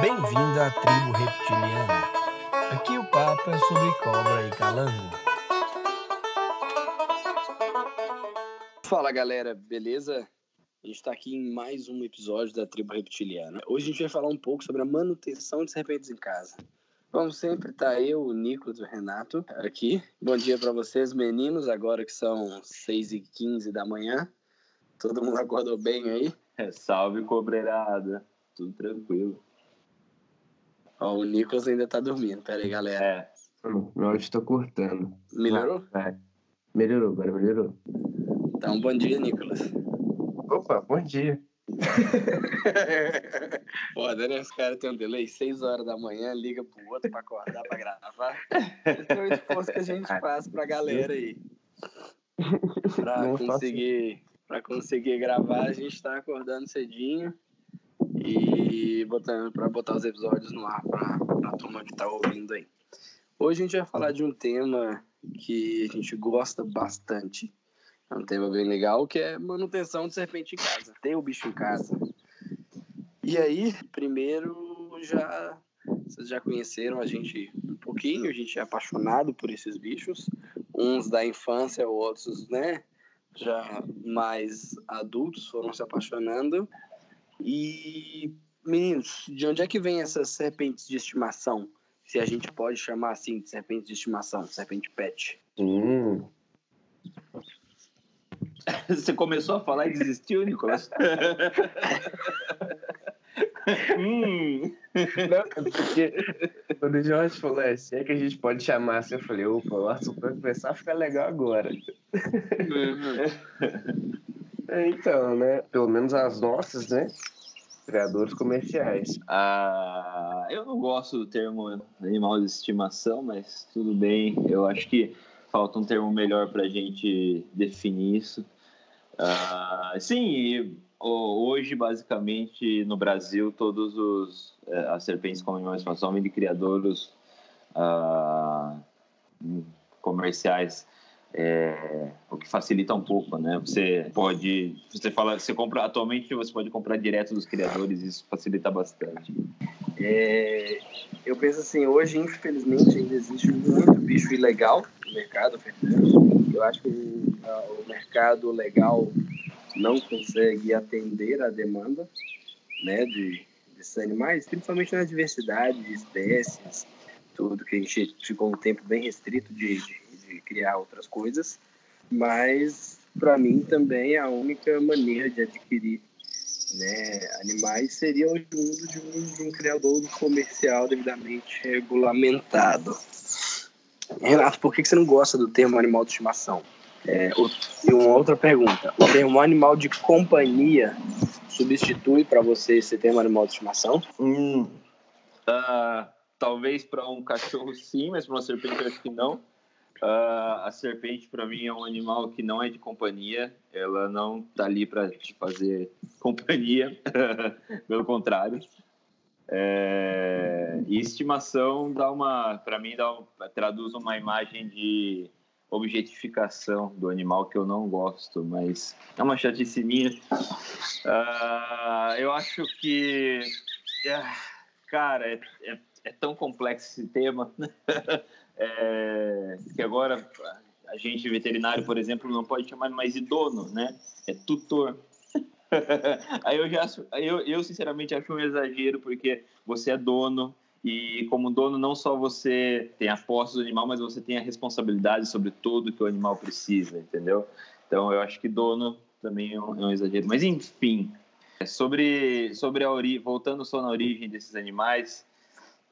Bem-vindo à tribo reptiliana. Aqui o papo é sobre cobra e calango. Fala galera, beleza? A gente está aqui em mais um episódio da Tribo Reptiliana. Hoje a gente vai falar um pouco sobre a manutenção de serpentes em casa. Como sempre, tá eu, o Nicolas e o Renato aqui. Bom dia para vocês, meninos, agora que são 6h15 da manhã. Todo mundo acordou bem aí? É, salve, cobreirada. Tudo tranquilo. Ó, o Nicolas ainda tá dormindo. Pera aí, galera. É, Hum, Meu áudio tá cortando. Melhorou? É. Melhorou, agora melhorou. Então, bom dia, Nicolas. Opa, bom dia. Foda, né? Os caras têm um delay, 6 horas da manhã, liga pro outro pra acordar pra gravar. Esse é o esforço que a gente faz pra galera aí. Pra Não faço. conseguir, pra conseguir gravar, a gente tá acordando cedinho e botando pra botar os episódios no ar pra, pra turma que tá ouvindo aí. Hoje a gente vai falar de um tema que a gente gosta bastante. É um tema bem legal, que é manutenção de serpente em casa. Ter o bicho em casa. E aí, primeiro, já vocês já conheceram a gente um pouquinho, a gente é apaixonado por esses bichos, uns da infância, outros, né, já mais adultos foram se apaixonando. E meninos, de onde é que vem essas serpentes de estimação? Se a gente pode chamar assim de serpente de estimação, serpente pet. Hum, Você começou a falar e desistiu, Nicolas? hum, não, porque quando o Jorge falou é, se é que a gente pode chamar assim, eu falei, opa, o assunto vai começar a ficar legal agora. É, Então, né, pelo menos as nossas, né, criadores comerciais. ah, eu não gosto do termo animal de estimação, mas tudo bem. Eu acho que falta um termo melhor para a gente definir isso. Ah, sim, hoje, basicamente, no Brasil, todos os eh, as serpentes com animais de estimação vêm de criadouros ah, hum, comerciais. É, o que facilita um pouco, né? Você pode, você fala, você compra atualmente você pode comprar direto dos criadores, isso facilita bastante. É, eu penso assim, hoje, infelizmente, ainda existe muito bicho ilegal no mercado. Eu acho que ah, o mercado legal não consegue atender a demanda né, de, desses animais, principalmente na diversidade de espécies, tudo que a gente ficou um tempo bem restrito de, de, de criar outras coisas. Mas, para mim, também a única maneira de adquirir né, animais seria oriundo de um, de um criador comercial devidamente regulamentado. Renato, por que você não gosta do termo animal de estimação? É, e uma outra pergunta: o termo animal de companhia substitui para você esse termo animal de estimação? Hum, ah, talvez para um cachorro sim, mas para uma serpente acho que não. Ah, a serpente para mim é um animal que não é de companhia, ela não tá ali para te fazer companhia, pelo contrário. É, e estimação dá uma, para mim dá traduz uma imagem de objetificação do animal que eu não gosto, mas é uma chatice minha. Ah, eu acho que ah, Cara, é, é, é tão complexo esse tema é, que agora a gente veterinário, por exemplo, não pode chamar mais de dono, né? É tutor. Aí eu já eu, eu sinceramente acho um exagero porque você é dono e como dono não só você tem a posse do animal, mas você tem a responsabilidade sobre tudo que o animal precisa, entendeu? Então eu acho que dono também é um, é um exagero. Mas enfim, é, Sobre, sobre a origem, voltando só na origem desses animais,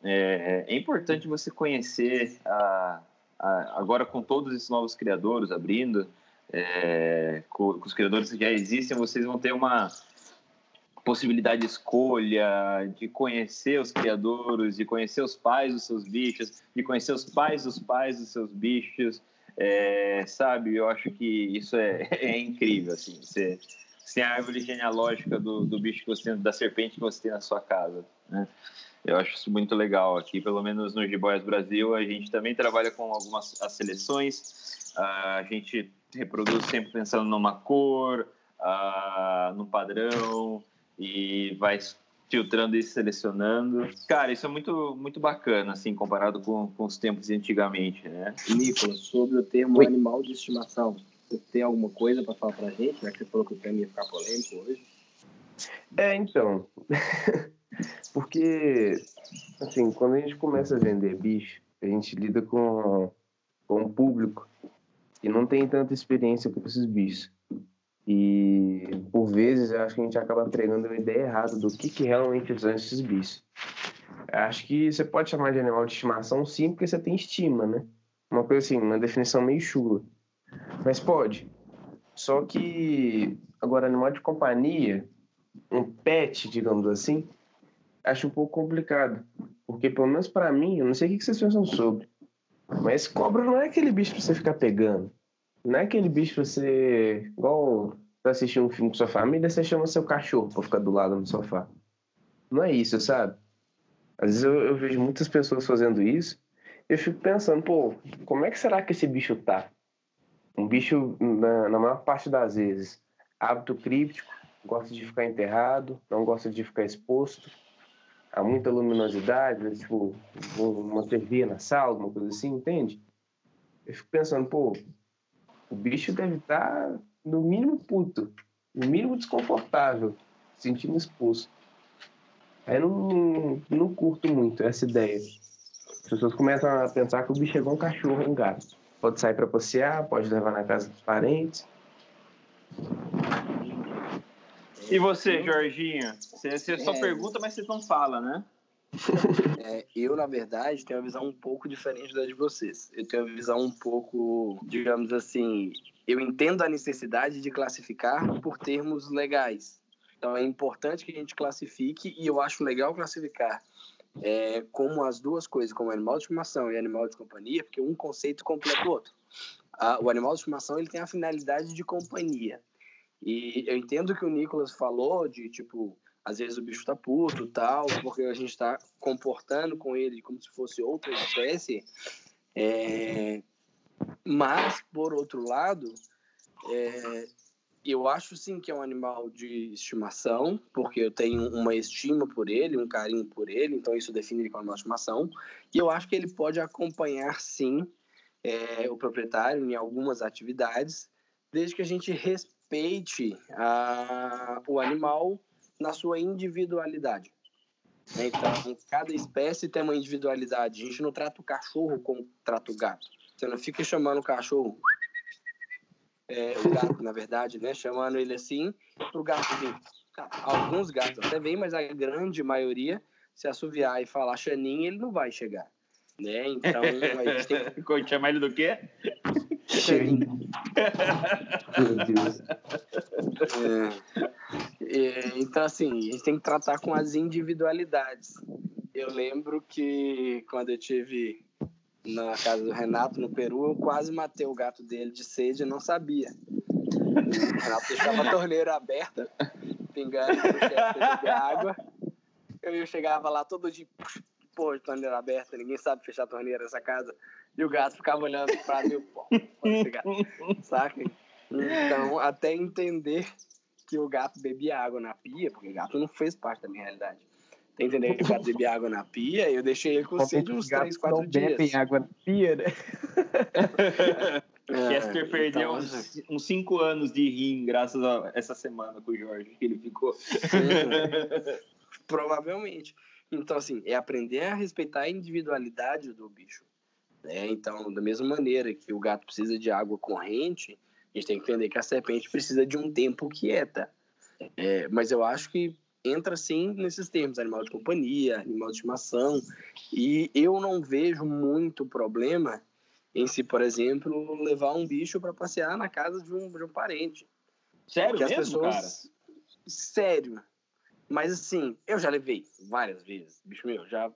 é, é importante você conhecer, a, a- agora com todos esses novos criadores abrindo, é, com, com os criadores que já existem, vocês vão ter uma possibilidade de escolha, de conhecer os criadores, de conhecer os pais dos seus bichos, de conhecer os pais dos pais dos seus bichos, é, sabe? Eu acho que isso é, é incrível, assim, você sem a árvore genealógica do, do bicho que você da serpente que você tem na sua casa, né? Eu acho isso muito legal aqui, pelo menos no Jiboias Brasil, a gente também trabalha com algumas as seleções, a gente reproduz sempre pensando numa cor, ah, num padrão e vai filtrando e selecionando. Cara, isso é muito, muito bacana, assim, comparado com, com os tempos de antigamente, né? Nicolas, sobre o termo Oi. animal de estimação, você tem alguma coisa para falar pra gente? Já que você falou que o tema ia ficar polêmico hoje. É, então. Porque, assim, quando a gente começa a vender bicho, a gente lida com, com um público que não tem tanta experiência com esses bichos. E, por vezes, eu acho que a gente acaba pregando uma ideia errada do que, que realmente são esses bichos. Eu acho que você pode chamar de animal de estimação, sim, porque você tem estima, né? Uma coisa assim, uma definição meio chula. Mas pode. Só que, agora, animal de companhia, um pet, digamos assim, acho um pouco complicado. Porque, pelo menos pra mim, eu não sei o que vocês pensam sobre. Mas cobra não é aquele bicho pra você ficar pegando. Não é aquele bicho pra você. Igual pra assistir um filme com sua família, você chama seu cachorro pra ficar do lado no sofá. Não é isso, sabe? Às vezes eu, eu vejo muitas pessoas fazendo isso. Eu fico pensando, pô, como é que será que esse bicho tá? Um bicho, na, na maior parte das vezes, hábito críptico, gosta de ficar enterrado, não gosta de ficar exposto, há muita luminosidade, né? tipo, uma TV na sala, uma coisa assim, entende? Eu fico pensando, pô, o bicho deve estar, no mínimo, puto, no mínimo desconfortável, se sentindo exposto. Aí eu não, não curto muito essa ideia. As pessoas começam a pensar que o bicho é igual um cachorro, um gato. Pode sair para passear, pode levar na casa dos parentes. E você, Jorginho? Você, você só É. pergunta, mas você não fala, né? É, eu, na verdade, tenho uma visão um pouco diferente da de vocês. Eu tenho uma visão um pouco, digamos assim, eu entendo a necessidade de classificar por termos legais. Então é importante que a gente classifique e eu acho legal classificar é, como as duas coisas, como animal de estimação e animal de companhia, porque um conceito completa o outro. Ah, o animal de estimação ele tem a finalidade de companhia. E eu entendo que o Nicolas falou de tipo às vezes o bicho tá puto tal, porque a gente está comportando com ele como se fosse outra espécie. É... Mas, por outro lado, é... eu acho sim que é um animal de estimação, porque eu tenho uma estima por ele, um carinho por ele, então isso define ele como de estimação. E eu acho que ele pode acompanhar sim é, o proprietário em algumas atividades, desde que a gente respeite a... o animal na sua individualidade. né? Então, cada espécie tem uma individualidade. A gente não trata o cachorro como trata o gato. Você não fica chamando o cachorro, é, o gato, na verdade, né? Chamando ele assim, pro gato vir. Alguns gatos até vêm, mas a grande maioria, se assoviar e falar xaninha, ele não vai chegar. Né? Então, a gente tem que Chamar ele do quê? Xaninha. Meu Deus. É. É, então, assim, a gente tem que tratar com as individualidades. Eu lembro que quando eu tive na casa do Renato, no Peru, eu quase matei o gato dele de sede e não sabia. O Renato deixava a torneira aberta, pingando água. Eu chegava lá todo dia, pô, de torneira aberta, ninguém sabe fechar a torneira nessa casa. E o gato ficava olhando pra mim, pô, saca? Então, até entender que o gato bebia água na pia, porque o gato não fez parte da minha realidade. Entender que o gato bebia água na pia, eu deixei ele com sede uns 3, 4 não dias. bebem água na pia, né? É, Chester perdeu então, uns, uns cinco anos de rim graças a essa semana com o Jorge, que ele ficou. Provavelmente. Então, assim, é aprender a respeitar a individualidade do bicho. Né? Então, da mesma maneira que o gato precisa de água corrente, a gente tem que entender que a serpente precisa de um tempo quieta. É, mas eu acho que entra sim nesses termos, animal de companhia, animal de estimação, e eu não vejo muito problema em se, por exemplo, levar um bicho para passear na casa de um, de um parente. Sério Porque as mesmo, pessoas... cara? Sério. Mas assim, eu já levei várias vezes, bicho meu, já,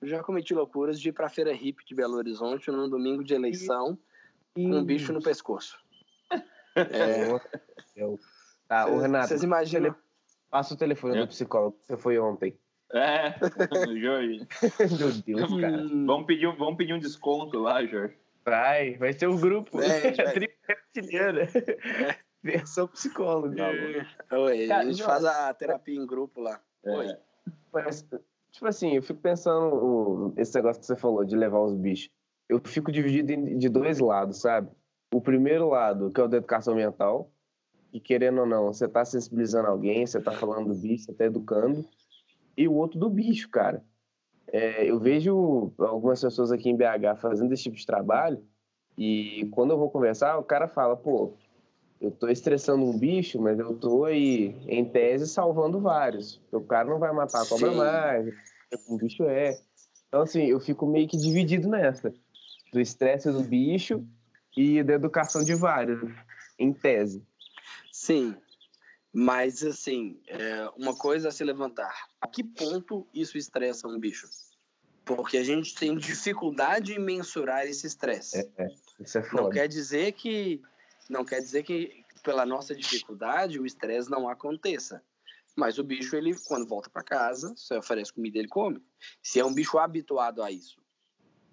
eu já cometi loucuras de ir pra Feira Hip de Belo Horizonte num domingo de eleição com um bicho no pescoço. É, Eu... Tá, ô Renato, Vocês imaginam? passa o telefone É. do psicólogo que você foi ontem. É, Jorge. Meu Deus, cara. Hum, Vamos pedir, um- vamos pedir um desconto lá, Jorge. Vai, vai ser o grupo. É, É, vai. Versão psicólogo. Oi, Cara, a gente faz a terapia em grupo lá. É. Oi. Mas, tipo assim, eu fico pensando esse negócio que você falou de levar os bichos. Eu fico dividido em, de dois lados, sabe? O primeiro lado, que é o da educação ambiental, e querendo ou não, você tá sensibilizando alguém, você tá falando do bicho, você tá educando, e o outro do bicho, cara. É, eu vejo algumas pessoas aqui em BH fazendo esse tipo de trabalho, e quando eu vou conversar, o cara fala, pô, eu tô estressando um bicho, mas eu tô aí, em tese, salvando vários. O cara não vai matar a cobra Sim. mais, o bicho é. Então, assim, eu fico meio que dividido nessa. Do estresse do bicho e da educação de vários, em tese. Sim, mas assim, é uma coisa a se levantar. A que ponto isso estressa um bicho? Porque a gente tem dificuldade em mensurar esse estresse. É, é. isso é foda. Não quer dizer que não quer dizer que pela nossa dificuldade o estresse não aconteça. Mas o bicho, ele, quando volta para casa, você oferece comida, ele come. Se é um bicho habituado a isso.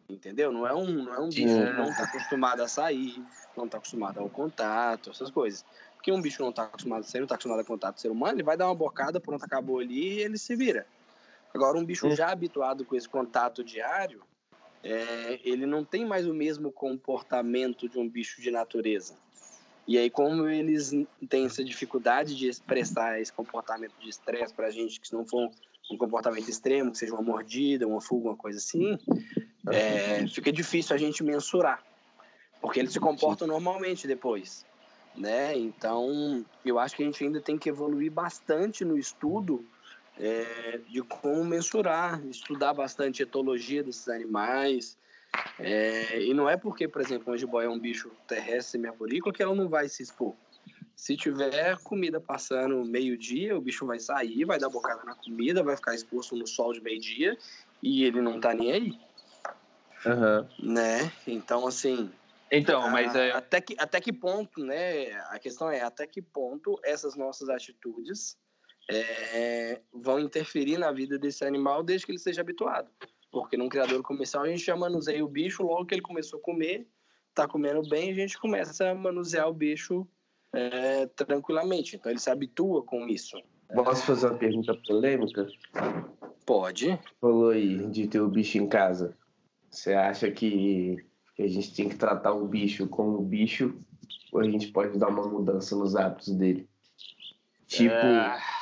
Entendeu? Não é um, não é um bicho que não está acostumado a sair, não está acostumado ao contato, essas coisas. Porque um bicho não está acostumado a sair, não está acostumado a contato com o ser humano, ele vai dar uma bocada, pronto, acabou ali e ele se vira. Agora, um bicho já habituado com esse contato diário, é, ele não tem mais o mesmo comportamento de um bicho de natureza. E aí, como eles têm essa dificuldade de expressar esse comportamento de estresse para a gente, que se não for um comportamento extremo, que seja uma mordida, uma fuga, uma coisa assim, é, fica difícil a gente mensurar, porque eles se comportam normalmente depois, né? Então, eu acho que a gente ainda tem que evoluir bastante no estudo é, de como mensurar, estudar bastante a etologia desses animais, é, e não é porque, por exemplo, um jiboia é um bicho terrestre semi-arborícola que ela não vai se expor. Se tiver comida passando meio-dia, o bicho vai sair, vai dar bocada na comida, vai ficar exposto no sol de meio-dia e ele não tá nem aí. Uhum. Né? Então, assim. Então, mas é... até, que, até que ponto, né? A questão é até que ponto essas nossas atitudes é, vão interferir na vida desse animal desde que ele seja habituado. Porque num criador comercial a gente já manuseia o bicho logo que ele começou a comer, tá comendo bem, a gente começa a manusear o bicho é, tranquilamente. Então ele se habitua com isso. Posso fazer uma pergunta polêmica? Pode. Falou aí de ter o bicho em casa. Você acha que, que a gente tem que tratar o bicho como bicho ou a gente pode dar uma mudança nos hábitos dele? Tipo. É...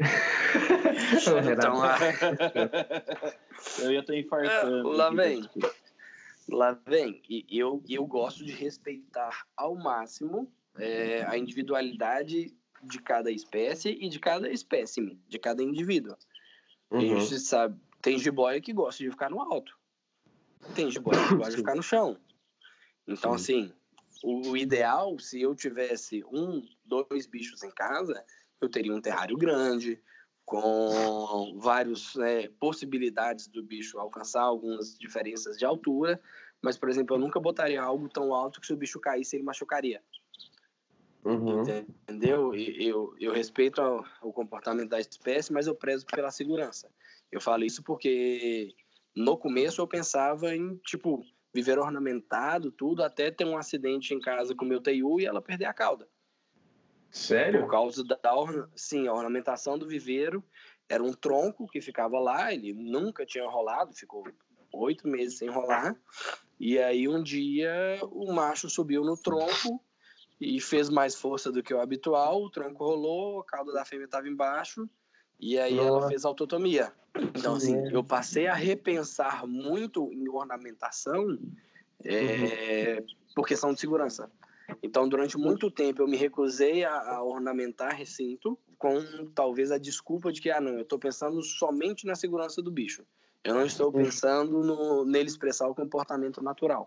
então, eu ia estar infartando. É, lá vem. Lá vem. E eu, eu gosto de respeitar ao máximo é, a individualidade de cada espécie e de cada espécime, de cada indivíduo. Uhum. A gente sabe, tem jiboia que gosta de ficar no alto. Tem jiboia que gosta de ficar no chão. Então, Sim. assim, o ideal, se eu tivesse um, dois bichos em casa, eu teria um terrário grande, com várias né, possibilidades do bicho alcançar algumas diferenças de altura, mas, por exemplo, eu nunca botaria algo tão alto que se o bicho caísse, ele machucaria. Uhum. Entendeu? Eu, eu respeito o comportamento da espécie, mas eu prezo pela segurança. Eu falo isso porque no começo eu pensava em, tipo, viver ornamentado, tudo, até ter um acidente em casa com meu TU e ela perder a cauda. Sério? Por causa da sim, a ornamentação do viveiro era um tronco que ficava lá, ele nunca tinha rolado, ficou oito meses sem rolar. E aí um dia o macho subiu no tronco e fez mais força do que o habitual, o tronco rolou, a cauda da fêmea estava embaixo e aí Nossa. ela fez autotomia. Então assim, eu passei a repensar muito em ornamentação é, uhum. por questão de segurança. Então, durante muito tempo, eu me recusei a, a ornamentar recinto com talvez a desculpa de que, ah, não, eu estou pensando somente na segurança do bicho. Eu não estou pensando no, nele expressar o comportamento natural.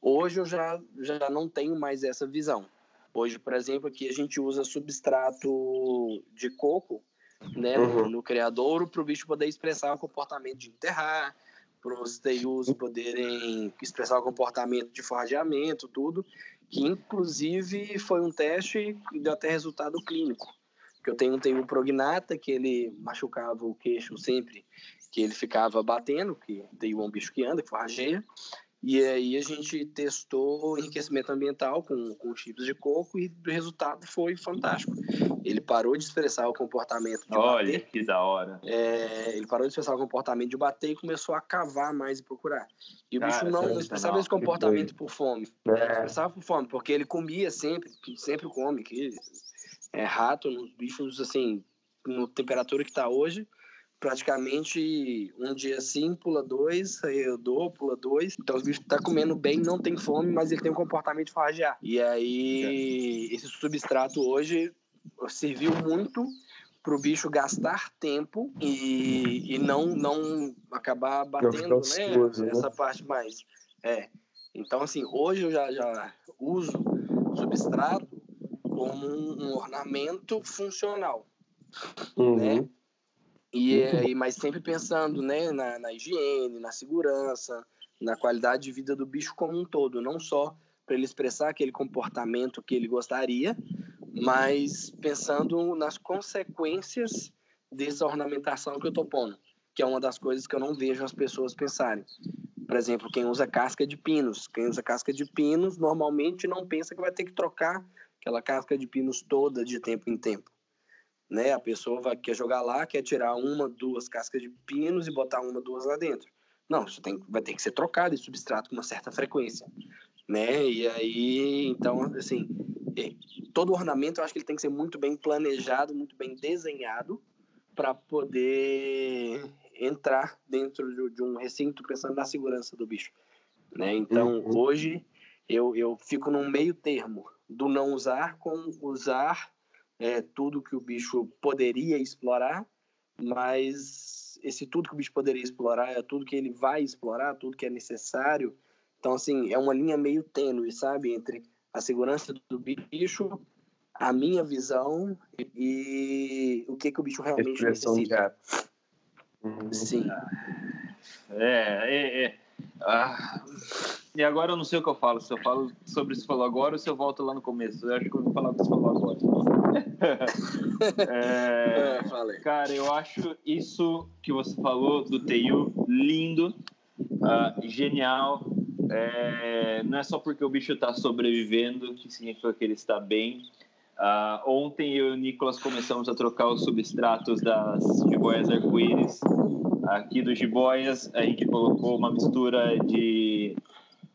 Hoje eu já, já não tenho mais essa visão. Hoje, por exemplo, aqui a gente usa substrato de coco né, uhum. no criadouro para o bicho poder expressar o comportamento de enterrar, para os TIUs poderem expressar o comportamento de forrageamento, tudo que inclusive foi um teste e deu até resultado clínico. Que eu tenho um TU prognata, que ele machucava o queixo sempre, que ele ficava batendo, que é um bicho que anda, que forrageia. E aí a gente testou enriquecimento ambiental com, com chips de coco e o resultado foi fantástico. Ele parou de expressar o comportamento de Olha, bater. que da hora. É, ele parou de expressar o comportamento de bater e começou a cavar mais e procurar. E o Cara, bicho não, não expressava esse comportamento por fome. Ele É, expressava por fome, porque ele comia sempre, sempre come. Que é rato, nos bichos, assim, no temperatura que está hoje, praticamente um dia sim, pula dois, aí eu dou, pula dois. Então os bichos tá comendo bem, não tem fome, mas ele tem um comportamento de. E aí, esse substrato hoje serviu muito para o bicho gastar tempo e, e não, não acabar batendo, né? né? Essa parte mais. É. Então, assim, hoje eu já, já uso substrato como um, um ornamento funcional uhum. né? E, é, e- mas sempre pensando né, na, na higiene, na segurança, na qualidade de vida do bicho como um todo, não só para ele expressar aquele comportamento que ele gostaria, mas pensando nas consequências dessa ornamentação que eu tô pondo, que é uma das coisas que eu não vejo as pessoas pensarem. Por exemplo, quem usa casca de pinos, quem usa casca de pinos normalmente não pensa que vai ter que trocar aquela casca de pinos toda de tempo em tempo né? A pessoa vai, quer jogar lá, quer tirar uma, duas cascas de pinos e botar uma, duas lá dentro. Não, isso tem, vai ter que ser trocado esse substrato com uma certa frequência, né? E aí, então, assim, é, todo ornamento eu acho que ele tem que ser muito bem planejado, muito bem desenhado para poder entrar dentro de, de um recinto pensando na segurança do bicho, né? Então, Uhum. hoje eu, eu fico num meio termo do não usar com usar é, tudo que o bicho poderia explorar, mas esse tudo que o bicho poderia explorar é tudo que ele vai explorar, tudo que é necessário. Então, assim, é uma linha meio tênue, sabe? Entre a segurança do bicho, a minha visão e o que, que o bicho realmente necessita. Sim. É, é, é. Ah, e agora eu não sei o que eu falo. Se eu falo sobre o que você falou agora ou se eu volto lá no começo. Eu acho que eu vou falar o que você falou agora. É, É. Cara, eu acho isso que você falou do TU lindo, ah, genial. É, não é só porque o bicho está sobrevivendo que significa que ele está bem. Ah, ontem eu e o Nicolas começamos a trocar os substratos das jiboias arco-íris. Aqui do jiboias, a gente colocou uma mistura de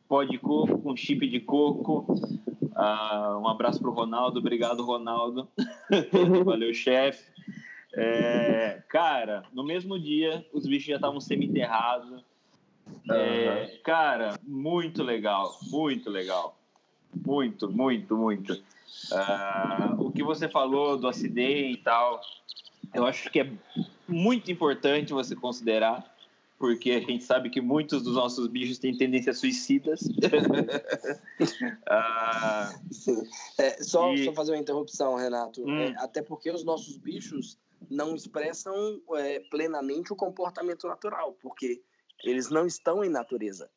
pó de coco com chip de coco. Ah, um abraço pro Ronaldo, obrigado Ronaldo. Valeu, chefe. É, cara, no mesmo dia, os bichos já estavam semi-enterrados. É, cara, muito legal, muito legal. Muito, muito, muito. Ah, o que você falou do acidente e tal, eu acho que é muito importante você considerar, porque a gente sabe que muitos dos nossos bichos têm tendências suicidas. Ah. É, só, E- só fazer uma interrupção, Renato. Hum. É, até porque os nossos bichos não expressam é, plenamente o comportamento natural, porque eles não estão em natureza.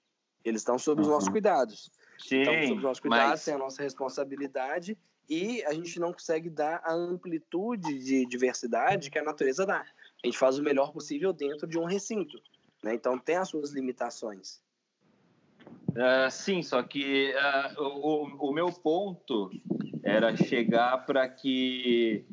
Eles estão sob os Uhum. nossos cuidados. sim, Estão sob os nossos cuidados, mas tem a nossa responsabilidade e a gente não consegue dar a amplitude de diversidade que a natureza dá. A gente faz o melhor possível dentro de um recinto. Né? Então tem as suas limitações. Ah, sim, só que ah, o, o- meu ponto era chegar para que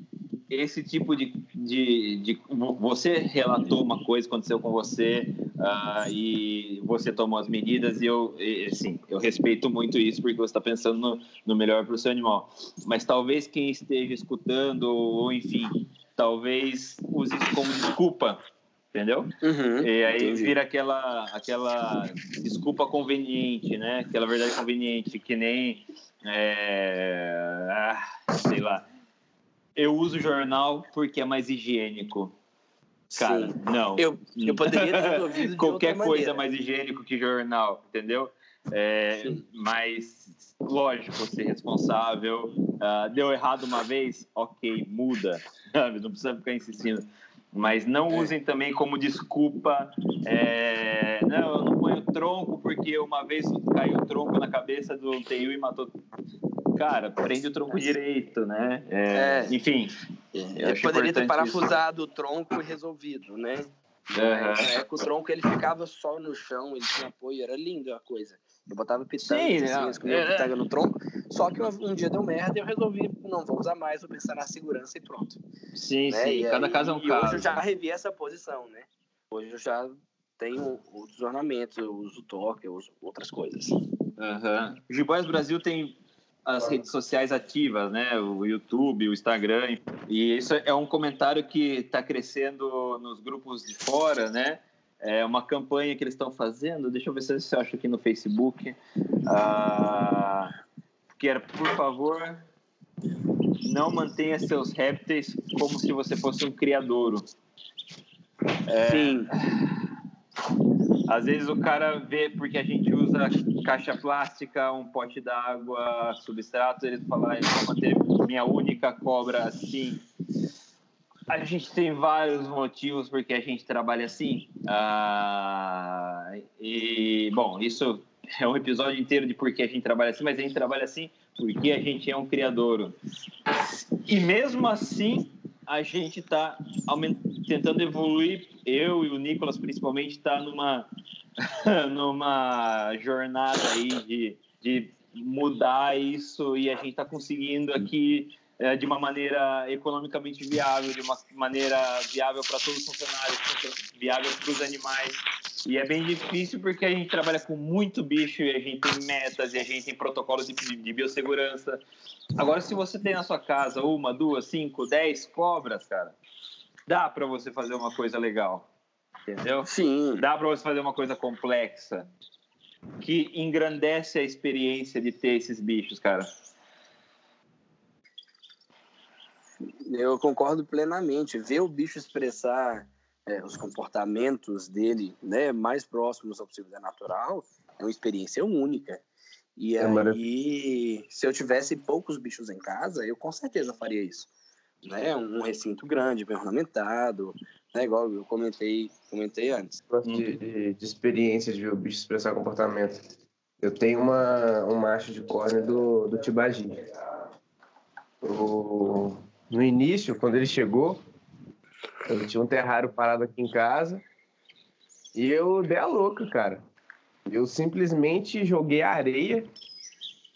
esse tipo de, de, de- Você relatou uma coisa, aconteceu com você, ah, e você tomou as medidas, e eu, e, assim, eu respeito muito isso, porque você está pensando no, no melhor para o seu animal. Mas talvez quem esteja escutando, ou enfim, talvez use isso como desculpa, entendeu? E aí Entendi. vira aquela, aquela desculpa conveniente, né? Aquela verdade conveniente, que nem. é, ah, sei lá. Eu uso jornal porque é mais higiênico. Cara, Sim. não. Eu, eu poderia ter de Qualquer coisa é maneira. mais higiênico que jornal, entendeu? É, mas, lógico, ser responsável. Ah, deu errado uma vez, ok, muda. Não precisa ficar insistindo. Mas não É. usem também como desculpa. é, não, eu não ponho tronco porque uma vez caiu o tronco na cabeça do TU e matou. Cara, prende o tronco direito, né? É, É. Enfim. Acho poderia ter importante isso. parafusado o tronco e resolvido, né? Aham. É, com o tronco ele ficava só no chão, ele tinha apoio, era lindo a coisa. Eu botava pitanga, Sim, assim, é, é. pitanga no tronco. Só que um, dia deu merda e eu resolvi, não vou usar mais, vou pensar na segurança e pronto. Sim, né? sim. E Cada aí- caso é um e caso. hoje eu já revi essa posição, né? Hoje eu já tenho outros ornamentos, eu uso toque, eu uso outras coisas. Aham. O Jiboias Brasil tem as redes sociais ativas, né? O YouTube, o Instagram. E isso é um comentário que está crescendo nos grupos de fora, né? É uma campanha que eles estão fazendo. Deixa eu ver se eu acho aqui no Facebook. Ah, que era, por favor, não mantenha seus répteis como se você fosse um criadouro. É, Sim. Às vezes o cara vê porque a gente usa caixa plástica, um pote d'água, substrato, ele fala, "Ah, eu vou manter minha única cobra assim. A gente tem vários motivos porque a gente trabalha assim. Ah, e, bom, isso é um episódio inteiro de por que a gente trabalha assim, mas a gente trabalha assim porque a gente é um criador. E mesmo assim, a gente está tentando evoluir. Eu e o Nicolas, principalmente, está numa, numa jornada aí de, de mudar isso e a gente está conseguindo aqui eh, de uma maneira economicamente viável, de uma maneira viável para todos os funcionários, viável para os animais. E é bem difícil porque a gente trabalha com muito bicho e a gente tem metas e a gente tem protocolos de, de biossegurança. Agora, se você tem na sua casa uma, duas, cinco, dez cobras, cara, dá para você fazer uma coisa legal, entendeu? Sim. Dá para você fazer uma coisa complexa que engrandece a experiência de ter esses bichos, cara. Eu concordo plenamente. Ver o bicho expressar é, os comportamentos dele, né, mais próximos ao possível da natural, é uma experiência única. E É aí, se eu tivesse poucos bichos em casa, eu com certeza faria isso. Né? Um recinto grande, bem ornamentado, né? igual eu comentei, comentei antes. gosto de, de, de experiência de ver o bicho expressar comportamento. Eu tenho uma, um macho de córnea do, do Tibagi. O, no início, quando ele chegou, eu tinha um terrário parado aqui em casa e eu dei a louca, cara. Eu simplesmente joguei areia,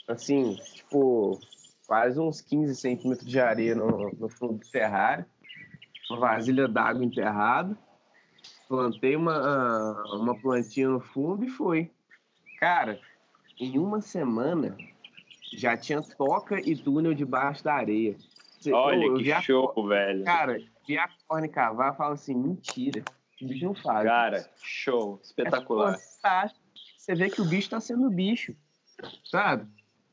assim, tipo, quase uns 15 centímetros de areia no, no fundo do terrário, uma vasilha d'água enterrada, plantei uma, uma plantinha no fundo e foi. Cara, em uma semana já tinha toca e túnel debaixo da areia. Olha eu que vi a- show, velho. Cara, vi a corne cavar e falo assim, mentira, o bicho não faz. Cara, show, espetacular. É. Você vê que o bicho tá sendo bicho, sabe?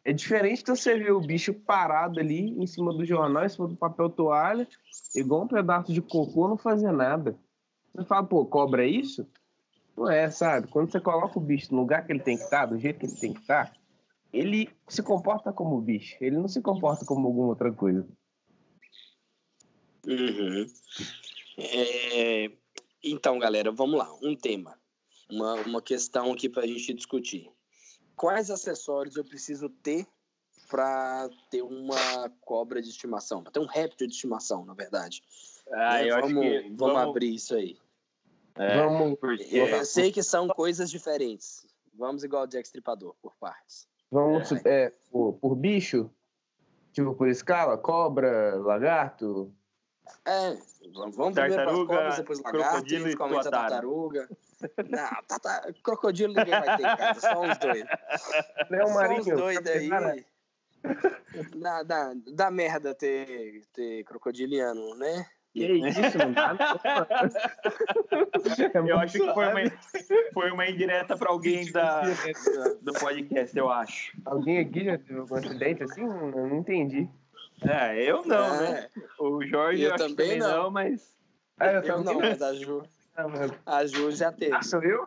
É diferente de você ver o bicho parado ali em cima do jornal, em cima do papel toalha, igual um pedaço de cocô, não fazer nada. Você fala, pô, cobra é isso? Não é, sabe? Quando você coloca o bicho no lugar que ele tem que estar, do jeito que ele tem que estar, ele se comporta como bicho. Ele não se comporta como alguma outra coisa. Uhum. É, Então, galera, vamos lá. Um tema. Uma, uma questão aqui para a gente discutir. Quais acessórios eu preciso ter para ter uma cobra de estimação? Para ter um réptil de estimação, na verdade. Ah, eu acho vamos, que vamos abrir isso aí. É, Vamos, porque- Eu sei que são coisas diferentes. Vamos igual o Jack Stripador, por partes. vamos é, por, por bicho, tipo por escala, cobra, lagarto, É, vamos, vamos primeiro para as Tartaruga, cobras, depois lagarto, crocodilo e principalmente a tartaruga. Não, tata... crocodilo ninguém vai ter em casa, só uns dois. Leão Só marinho. uns doidos aí. capivara. Dá, dá, dá merda ter, ter crocodiliano, né? Que isso, não dá não. Eu acho que foi uma, foi uma indireta para alguém da, do podcast, eu acho. Alguém aqui já teve algum acidente assim? Eu não entendi. É, eu não, É, né? O Jorge Eu eu também não, não. mas. Ah, eu Eu não, mas a Ju, a Ju já teve. Ah, sou eu?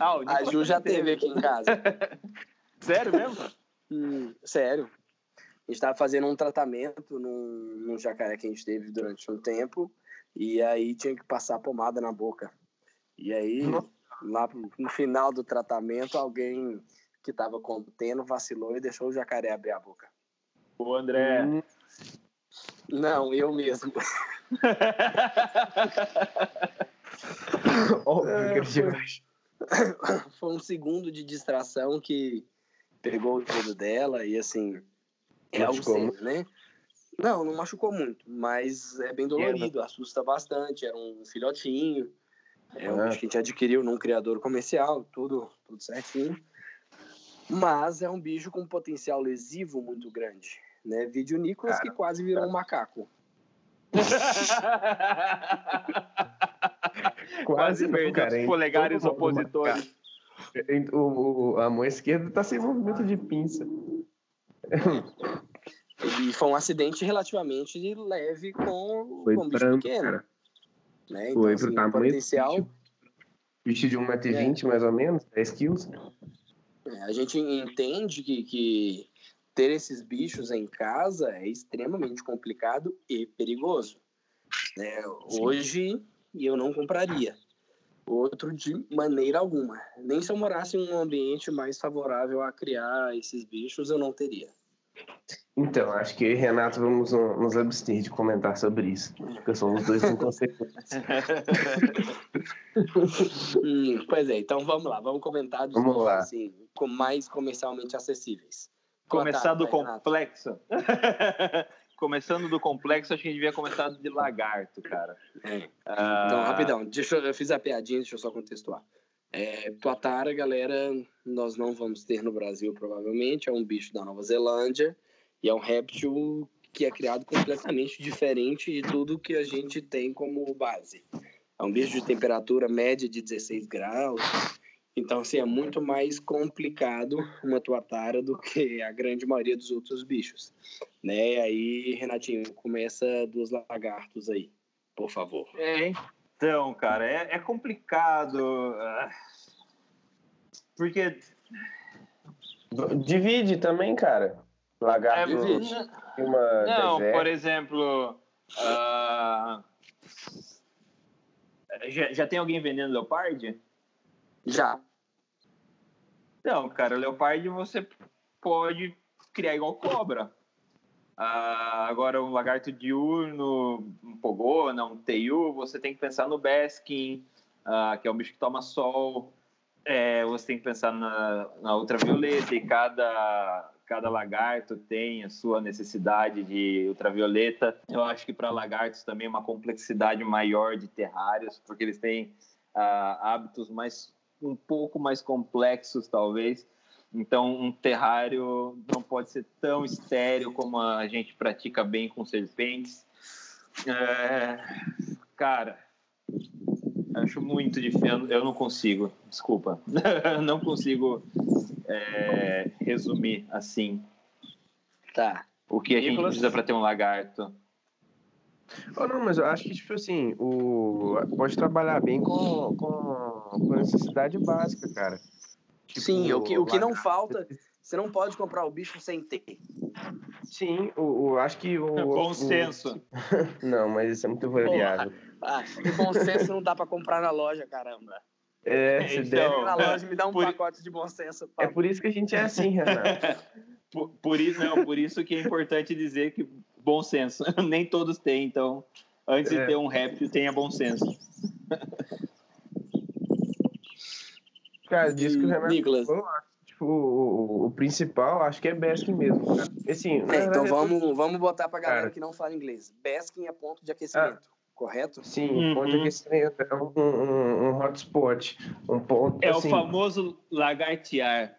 Ah, A Ju já teve aqui em casa. Sério mesmo? Hum, sério. A gente tava fazendo um tratamento num, num jacaré que a gente teve durante um tempo. E aí tinha que passar pomada na boca. E aí, lá pro- no final do tratamento, alguém que tava contendo vacilou e deixou o jacaré abrir a boca. O André. Hum, Não, eu mesmo. Óbvio que chegou. foi um segundo de distração que pegou o dedo dela e assim é algo sério, né? Não, não machucou muito, mas é bem dolorido, assusta bastante. Era um filhotinho, é um bicho que a gente adquiriu num criador comercial, tudo, tudo certinho. Mas é um bicho com potencial lesivo muito grande. Né? Vídeo Nicolas cara, que quase virou cara. um macaco. quase perdeu os polegares opositores. O, o, a mão esquerda está sem movimento de pinça. E foi um acidente relativamente leve com, foi com um bicho pequeno. Né? Então, foi assim, pro tamanho potencial... bicho de 1,20m é. mais ou menos, 10 quilos. É, a gente entende que, que ter esses bichos em casa é extremamente complicado e perigoso. Né? Hoje eu não compraria. Outro de maneira alguma. Nem se eu morasse em um ambiente mais favorável a criar esses bichos, eu não teria. Então, acho que eu e Renato vamos nos abster de comentar sobre isso, porque somos dois inconsequentes. hum, pois é, então vamos lá, vamos comentar dos vamos lá. Assim, mais comercialmente acessíveis. Começar do complexo. Começando do complexo, acho que a gente devia começar de lagarto, cara. É. Então, rapidão, deixa eu, eu fiz a piadinha, deixa eu só contextuar. É, tuatara, galera, nós não vamos ter no Brasil, provavelmente. É um bicho da Nova Zelândia e é um réptil que é criado completamente diferente de tudo que a gente tem como base. É um bicho de temperatura média de 16 graus. Então, assim, é muito mais complicado uma tuatara do que a grande maioria dos outros bichos. Né? Aí, Renatinho, começa dos lagartos aí, por favor. É, então, cara, é, é complicado. Ah, porque. Divide também, cara. Lagarto. É, uma não, deserto. por exemplo. Uh, já, já tem alguém vendendo leopard? Já. Não, cara, leopard você pode criar igual cobra. Uh, agora, um lagarto diurno, um pogona, um teiu, você tem que pensar no basking, uh, que é um bicho que toma sol. É, você tem que pensar na, na ultravioleta e cada, cada lagarto tem a sua necessidade de ultravioleta. Eu acho que para lagartos também é uma complexidade maior de terrários, porque eles têm uh, hábitos mais um pouco mais complexos, talvez. Então, um terrário não pode ser tão estéreo como a gente pratica bem com serpentes. É, cara, acho muito difícil. Eu não consigo, desculpa. não consigo é, resumir assim. Tá. O que a gente precisa para ter um lagarto. Oh, não, mas eu acho que, tipo assim, o... pode trabalhar bem com, com, com necessidade básica, cara. Tipo, Sim, o que, o que não falta, você não pode comprar o bicho sem ter. Sim, o, o acho que o. É bom senso. O... não, mas isso é muito variável. Ah, bom senso não dá para comprar na loja, caramba. É, se então, der na loja, me dá um por... pacote de bom senso. É por isso que a gente é assim, Renato. por, por, isso, não, por isso que é importante dizer que bom senso. Nem todos têm, então, antes é. de ter um réptil, tenha bom senso. Cara, que o Renato Nicolas. Falou, tipo, o, o, principal, acho que é Baskin mesmo. Assim, é, então vamos, vamos botar pra galera cara. que não fala inglês. Baskin é ponto de aquecimento. Ah, correto? Sim, uhum. ponto de aquecimento é um, um, um hotspot. Um ponto, é assim, o famoso lagartear.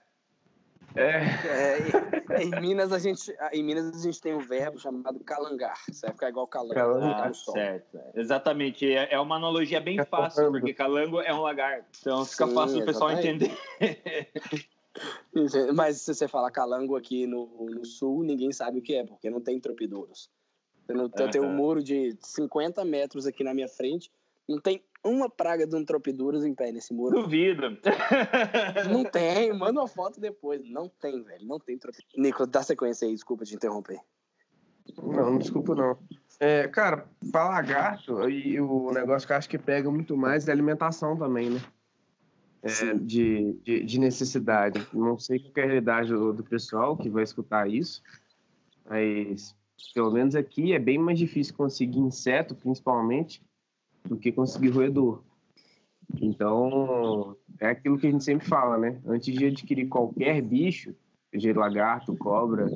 É. é em, Minas a gente, em Minas a gente tem um verbo chamado calangar. Você vai ficar igual calango. calango. Ah, certo. Exatamente. É, é uma analogia bem fácil, porque calango é um lagarto. Então fica Sim, fácil o pessoal entender. Mas se você falar calango aqui no, no sul, ninguém sabe o que é, porque não tem tropidouros. Eu tenho um muro de 50 metros aqui na minha frente, não tem uma praga de um tropiduras em pé nesse muro. Duvido. Não tem, manda uma foto depois. Não tem, velho, não tem tropiduras. Nico, dá sequência aí, desculpa te interromper. Não, não desculpa não. É, cara, para lagarto, e o negócio que eu acho que pega muito mais é alimentação também, né? É, de, de, de, necessidade. Não sei qual é a realidade do, do pessoal que vai escutar isso, mas pelo menos aqui é bem mais difícil conseguir inseto, principalmente, do que conseguir roedor. Então, é aquilo que a gente sempre fala, né? Antes de adquirir qualquer bicho, seja lagarto, cobra,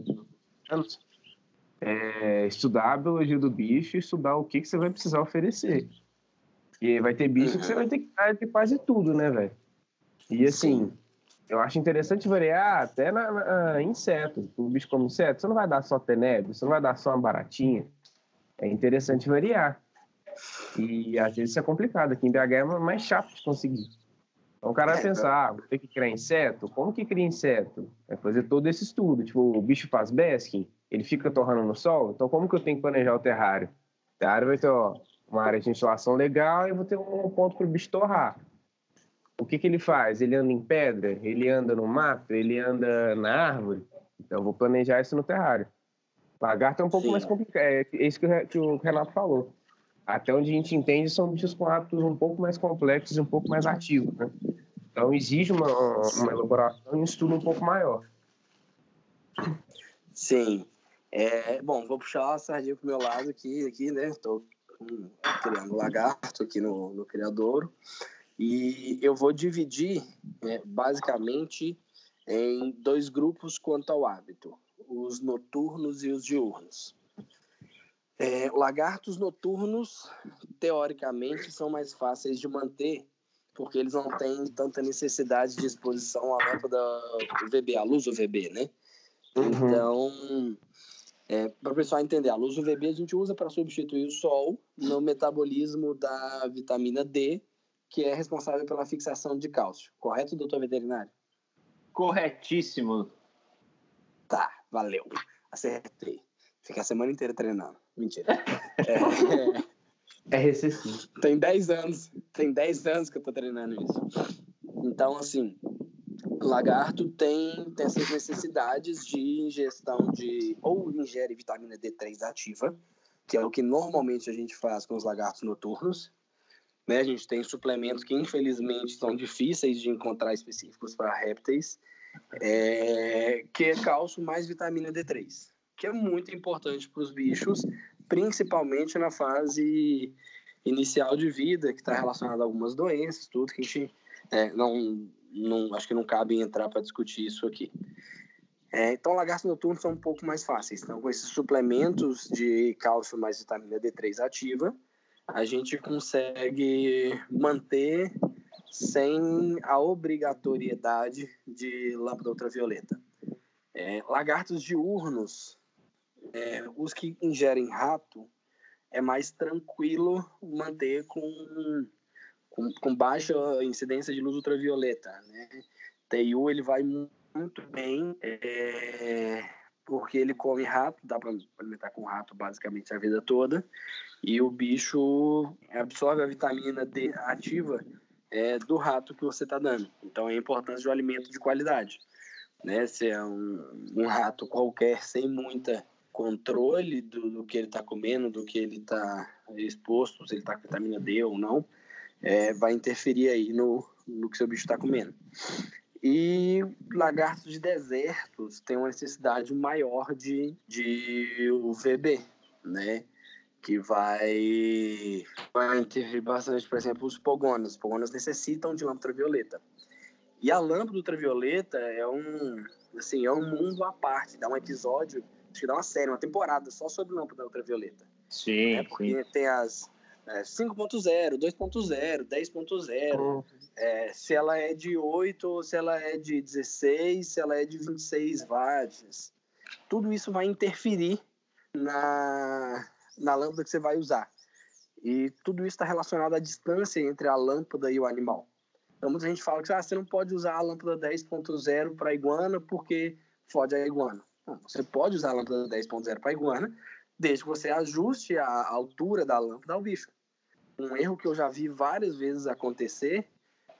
é, estudar a biologia do bicho e estudar o que, que você vai precisar oferecer. E vai ter bicho que você vai ter que ter quase tudo, né, velho? E assim, eu acho interessante variar até na, na inseto. O bicho come inseto, você não vai dar só tenebro, você não vai dar só uma baratinha. É interessante variar. E às vezes isso é complicado. Aqui em BH é mais chato de conseguir. Então o cara vai é, pensar, ah, vou ter que criar inseto? Como que cria inseto? É fazer todo esse estudo. Tipo, o bicho faz basking, ele fica torrando no sol, então como que eu tenho que planejar o terrário? O terrário vai ter ó, uma área de insolação legal e vou ter um ponto para o bicho torrar. O que, que ele faz? Ele anda em pedra? Ele anda no mato? Ele anda na árvore? Então eu vou planejar isso no terrário. Lagarto é um pouco Sim. mais complicado. É isso que o Renato falou até onde a gente entende, são bichos com hábitos um pouco mais complexos e um pouco mais ativos, né? Então, exige uma, uma elaboração e um estudo um pouco maior. Sim. É, bom, vou puxar a sardinha pro meu lado aqui, aqui né? Estou criando lagarto aqui no, no criadouro. E eu vou dividir, né, basicamente, em dois grupos quanto ao hábito: os noturnos e os diurnos. É, lagartos noturnos, teoricamente, são mais fáceis de manter, porque eles não têm tanta necessidade de exposição à lâmpada UVB, à luz UVB, né? Uhum. Então, é, para o pessoal entender, a luz UVB a gente usa para substituir o sol no metabolismo da vitamina D, que é responsável pela fixação de cálcio. Correto, doutor veterinário? Corretíssimo. Tá, valeu. Acertei. Fiquei a semana inteira treinando. Mentira. É, é recessivo. Tem 10 anos. Tem 10 anos que eu tô treinando isso. Então, assim, lagarto tem, tem essas necessidades de ingestão de. ou ingere vitamina D3 ativa, que é o que normalmente a gente faz com os lagartos noturnos. Né? A gente tem suplementos que, infelizmente, são difíceis de encontrar específicos para répteis, é, que é cálcio mais vitamina D3 que é muito importante para os bichos, principalmente na fase inicial de vida, que está relacionada a algumas doenças, tudo que a gente é, não, não, acho que não cabe entrar para discutir isso aqui. É, então, lagartos noturnos são um pouco mais fáceis. Então, com esses suplementos de cálcio mais vitamina D3 ativa, a gente consegue manter sem a obrigatoriedade de lâmpada ultravioleta. É, lagartos diurnos é, os que ingerem rato é mais tranquilo manter com, com, com baixa incidência de luz ultravioleta, né? TIU ele vai muito bem é, porque ele come rato, dá para alimentar com rato basicamente a vida toda e o bicho absorve a vitamina D ativa é, do rato que você está dando. Então é importante o alimento de qualidade, né? Se é um, um rato qualquer sem muita controle do, do que ele está comendo, do que ele está exposto, se ele está com vitamina D ou não, é, vai interferir aí no, no que seu bicho está comendo. E lagartos de desertos têm uma necessidade maior de, de UVB, né? Que vai, vai interferir bastante, por exemplo, os pogonas. Os pogonas necessitam de lâmpada ultravioleta. E a lâmpada ultravioleta é um, assim, é um mundo à parte. Dá um episódio acho que dá uma série, uma temporada só sobre lâmpada ultravioleta. Sim. Né? Porque sim. tem as é, 5.0, 2.0, 10.0, é, se ela é de 8, se ela é de 16, se ela é de 26 watts. Tudo isso vai interferir na, na lâmpada que você vai usar. E tudo isso está relacionado à distância entre a lâmpada e o animal. Então, muita gente fala que ah, você não pode usar a lâmpada 10.0 para iguana porque fode a iguana. Você pode usar a lâmpada 10.0 para iguana, desde que você ajuste a altura da lâmpada ao bicho. Um erro que eu já vi várias vezes acontecer,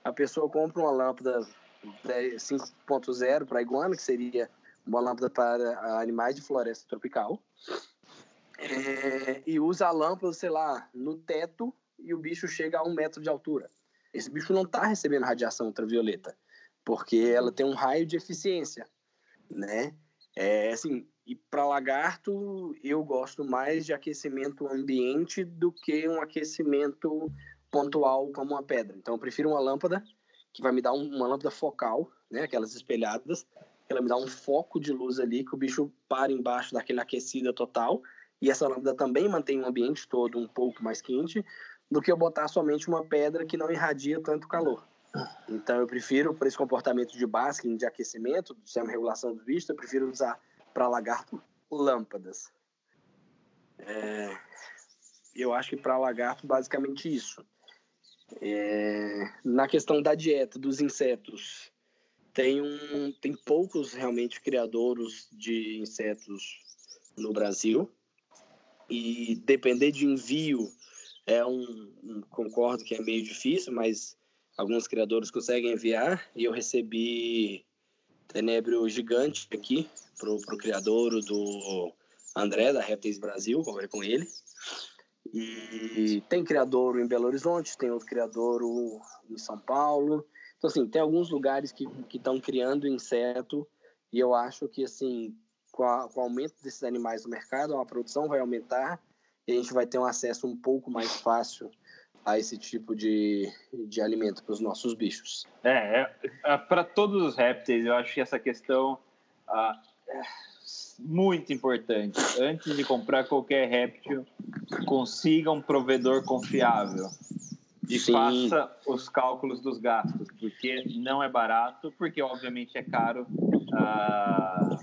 a pessoa compra uma lâmpada 5.0 para iguana, que seria uma lâmpada para animais de floresta tropical, é, e usa a lâmpada, sei lá, no teto e o bicho chega a um metro de altura. Esse bicho não está recebendo radiação ultravioleta, porque ela tem um raio de eficiência, né? É, assim, e para lagarto, eu gosto mais de aquecimento ambiente do que um aquecimento pontual como uma pedra. Então eu prefiro uma lâmpada que vai me dar uma lâmpada focal, né, aquelas espelhadas, ela me dá um foco de luz ali que o bicho para embaixo daquele aquecida total e essa lâmpada também mantém o ambiente todo um pouco mais quente do que eu botar somente uma pedra que não irradia tanto calor. Então eu prefiro, para esse comportamento de basking, de aquecimento, de regulação do bicho, eu prefiro usar para lagarto lâmpadas. É, eu acho que para lagarto, basicamente isso. É, na questão da dieta dos insetos, tem, um, tem poucos realmente criadores de insetos no Brasil. E depender de envio é um, um concordo que é meio difícil, mas alguns criadores conseguem enviar. E eu recebi tenebro gigante aqui pro, pro criador do André, da Répteis Brasil, conversei com ele. E tem criador em Belo Horizonte, tem outro criador em São Paulo. Então, assim, tem alguns lugares que estão criando inseto e eu acho que, assim, com, a, com o aumento desses animais no mercado, a produção vai aumentar e a gente vai ter um acesso um pouco mais fácil a esse tipo de, de alimento para os nossos bichos. É, é, é para todos os répteis, eu acho que essa questão ah, é muito importante. Antes de comprar qualquer réptil, consiga um provedor confiável e Sim. faça os cálculos dos gastos, porque não é barato, porque obviamente é caro. Ah,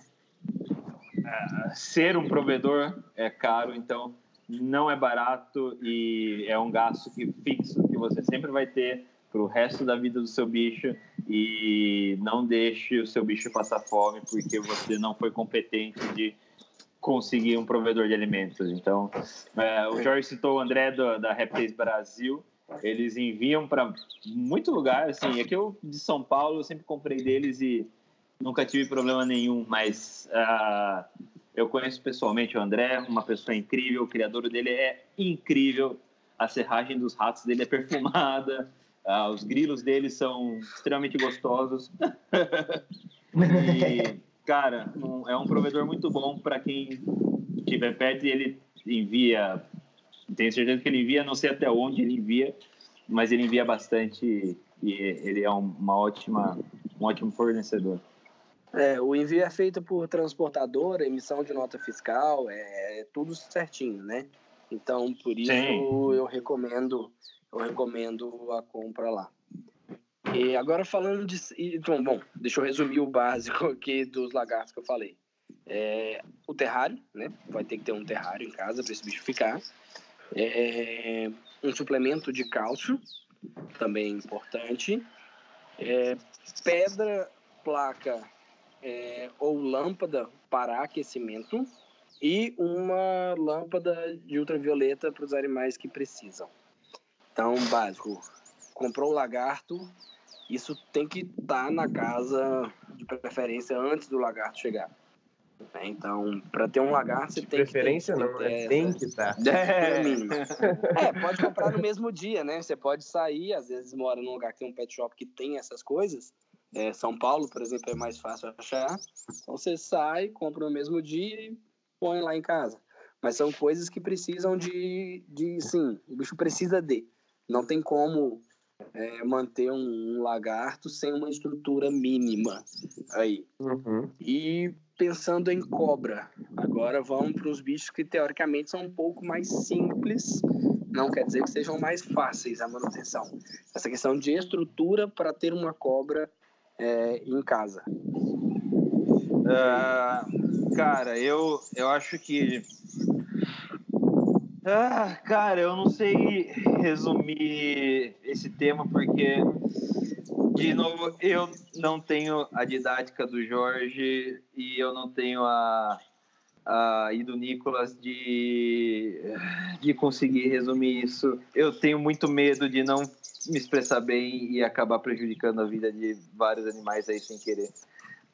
ah, ser um provedor é caro, então não é barato e é um gasto que fixo que você sempre vai ter para o resto da vida do seu bicho e não deixe o seu bicho passar fome porque você não foi competente de conseguir um provedor de alimentos. Então, é, o Jorge citou o André do, da Reptes Brasil. Eles enviam para muito lugar, assim. Aqui eu de São Paulo eu sempre comprei deles e nunca tive problema nenhum. Mas uh, eu conheço pessoalmente o André, uma pessoa incrível. O criador dele é incrível. A serragem dos ratos dele é perfumada. Uh, os grilos dele são extremamente gostosos. e, cara, um, é um provedor muito bom para quem tiver pet e ele envia tenho certeza que ele envia, não sei até onde ele envia, mas ele envia bastante e ele é uma ótima, um ótimo fornecedor. É, o envio é feito por transportadora, emissão de nota fiscal, é, é tudo certinho, né? Então, por isso Sim. eu recomendo, eu recomendo a compra lá. E agora falando de, então, bom, deixa eu resumir o básico aqui dos lagartos que eu falei. É, o terrário, né? Vai ter que ter um terrário em casa para esse bicho ficar. É, um suplemento de cálcio, também importante. É, pedra, placa é, ou lâmpada para aquecimento e uma lâmpada de ultravioleta para os animais que precisam. Então, básico, comprou o lagarto, isso tem que estar tá na casa de preferência antes do lagarto chegar. Né? Então, para ter um lagarto, você de tem preferência que ter, não, né? tem que estar. Tá. É, é, pode comprar no mesmo dia, né? Você pode sair, às vezes mora num lugar que tem um pet shop que tem essas coisas. É, São Paulo, por exemplo, é mais fácil achar. Então você sai, compra no mesmo dia e põe lá em casa. Mas são coisas que precisam de, de sim, o bicho precisa de. Não tem como é, manter um, um, lagarto sem uma estrutura mínima aí. Uhum. E pensando em cobra. Agora vamos para os bichos que teoricamente são um pouco mais simples, não quer dizer que sejam mais fáceis a manutenção. Essa questão de estrutura para ter uma cobra é, em casa. Uh, cara, eu, eu acho que. Ah, cara, eu não sei resumir esse tema porque de novo, eu não tenho a didática do Jorge e eu não tenho a, a e do Nicolas de, de conseguir resumir isso. Eu tenho muito medo de não me expressar bem e acabar prejudicando a vida de vários animais aí sem querer.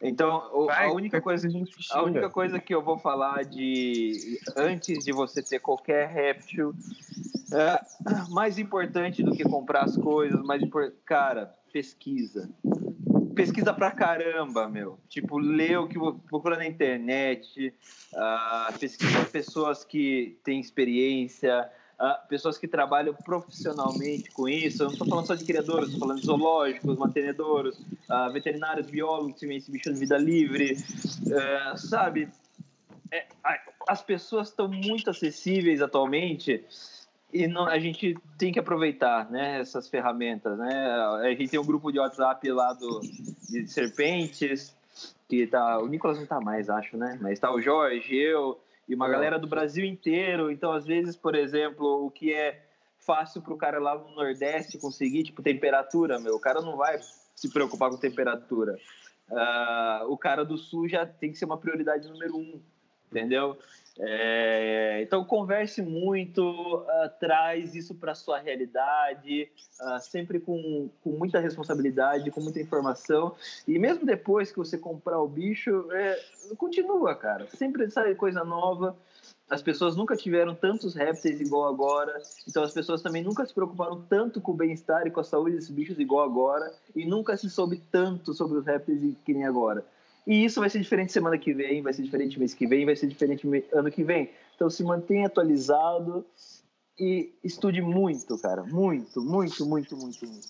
Então, a única coisa, a única coisa que eu vou falar de antes de você ter qualquer réptil, é, mais importante do que comprar as coisas, mais cara, pesquisa. Pesquisa pra caramba, meu. Tipo, lê o que procura na internet, uh, pesquisa pessoas que têm experiência, uh, pessoas que trabalham profissionalmente com isso. Eu não estou falando só de criadores, estou falando de zoológicos, mantenedores, uh, veterinários, biólogos que esse bicho de vida livre, uh, sabe? É, as pessoas estão muito acessíveis atualmente e não, a gente tem que aproveitar né, essas ferramentas. Né? A gente tem um grupo de WhatsApp lá do, de serpentes, que tá. O Nicolas não tá mais, acho, né? Mas tá o Jorge, eu e uma galera do Brasil inteiro. Então, às vezes, por exemplo, o que é fácil para o cara lá no Nordeste conseguir, tipo, temperatura, meu, o cara não vai se preocupar com temperatura. Uh, o cara do Sul já tem que ser uma prioridade número um, entendeu? É, então converse muito, uh, traz isso para sua realidade, uh, sempre com, com muita responsabilidade, com muita informação. E mesmo depois que você comprar o bicho, é, continua, cara. Sempre sai coisa nova. As pessoas nunca tiveram tantos répteis igual agora, então as pessoas também nunca se preocuparam tanto com o bem-estar e com a saúde desses bichos igual agora, e nunca se soube tanto sobre os répteis que nem agora. E isso vai ser diferente semana que vem, vai ser diferente mês que vem, vai ser diferente ano que vem. Então se mantenha atualizado e estude muito, cara. Muito, muito, muito, muito, muito.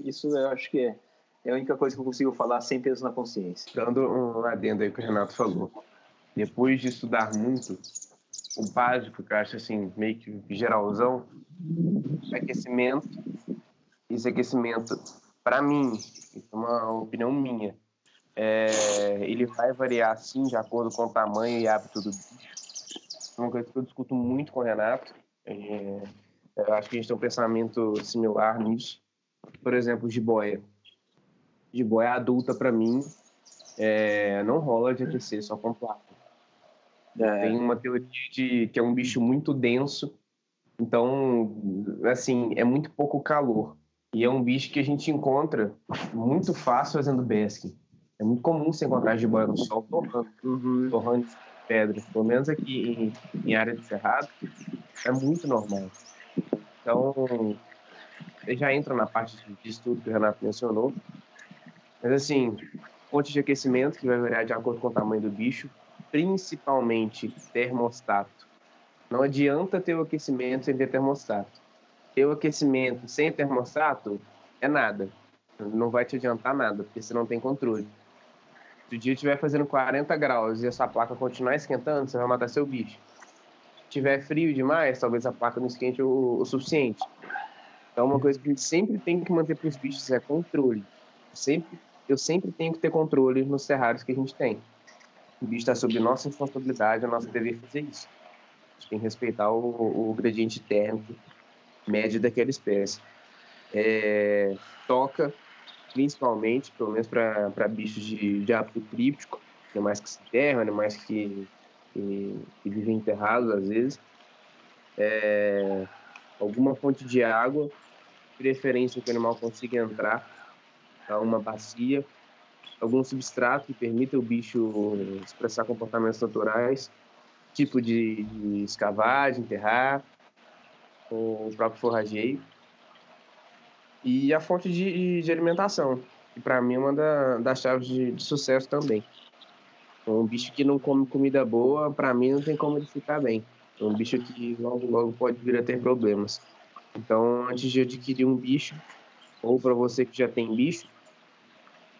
Isso eu acho que é, é a única coisa que eu consigo falar sem peso na consciência. Dando um adendo aí que o Renato falou. Depois de estudar muito, o básico, que eu acho assim, meio que geralzão, aquecimento. Esse aquecimento, para mim, isso é uma opinião minha, é, ele vai variar sim de acordo com o tamanho e hábito do bicho. É uma coisa que eu discuto muito com o Renato. É, eu acho que a gente tem um pensamento similar nisso. Por exemplo, jiboia. Jiboia adulta, para mim, é, não rola de aquecer só com placa. É. Tem uma teoria de que é um bicho muito denso, então, assim, é muito pouco calor. E é um bicho que a gente encontra muito fácil fazendo basking. É muito comum você encontrar jiboia no sol torrando, uhum. torrando pedra. Pelo menos aqui em, em, área de cerrado, é muito normal. Então, já entra na parte de estudo que o Renato mencionou. Mas, assim, fonte de aquecimento que vai variar de acordo com o tamanho do bicho, principalmente termostato. Não adianta ter o aquecimento sem ter termostato. Ter o aquecimento sem termostato é nada. Não vai te adiantar nada, porque você não tem controle. Se o dia estiver fazendo 40 graus e essa placa continuar esquentando, você vai matar seu bicho. Se tiver frio demais, talvez a placa não esquente o, o suficiente. Então, uma coisa que a gente sempre tem que manter para os bichos é controle. Sempre, eu sempre tenho que ter controle nos terrários que a gente tem. O bicho está sob nossa responsabilidade, é nosso dever fazer isso. A gente tem que respeitar o, o gradiente térmico médio daquela espécie. É, toca principalmente, pelo menos para bichos de, de hábito críptico, animais que se enterram, animais que, que, que vivem enterrados às vezes. É, alguma fonte de água, preferência que o animal consiga entrar, tá? uma bacia, algum substrato que permita o bicho expressar comportamentos naturais, tipo de, de escavar, de enterrar, ou o próprio forrageio e a fonte de, de alimentação, que para mim é uma da, das chaves de, de, sucesso também. Um bicho que não come comida boa, para mim não tem como ele ficar bem. É um bicho que logo, logo pode vir a ter problemas. Então, antes de adquirir um bicho, ou para você que já tem bicho,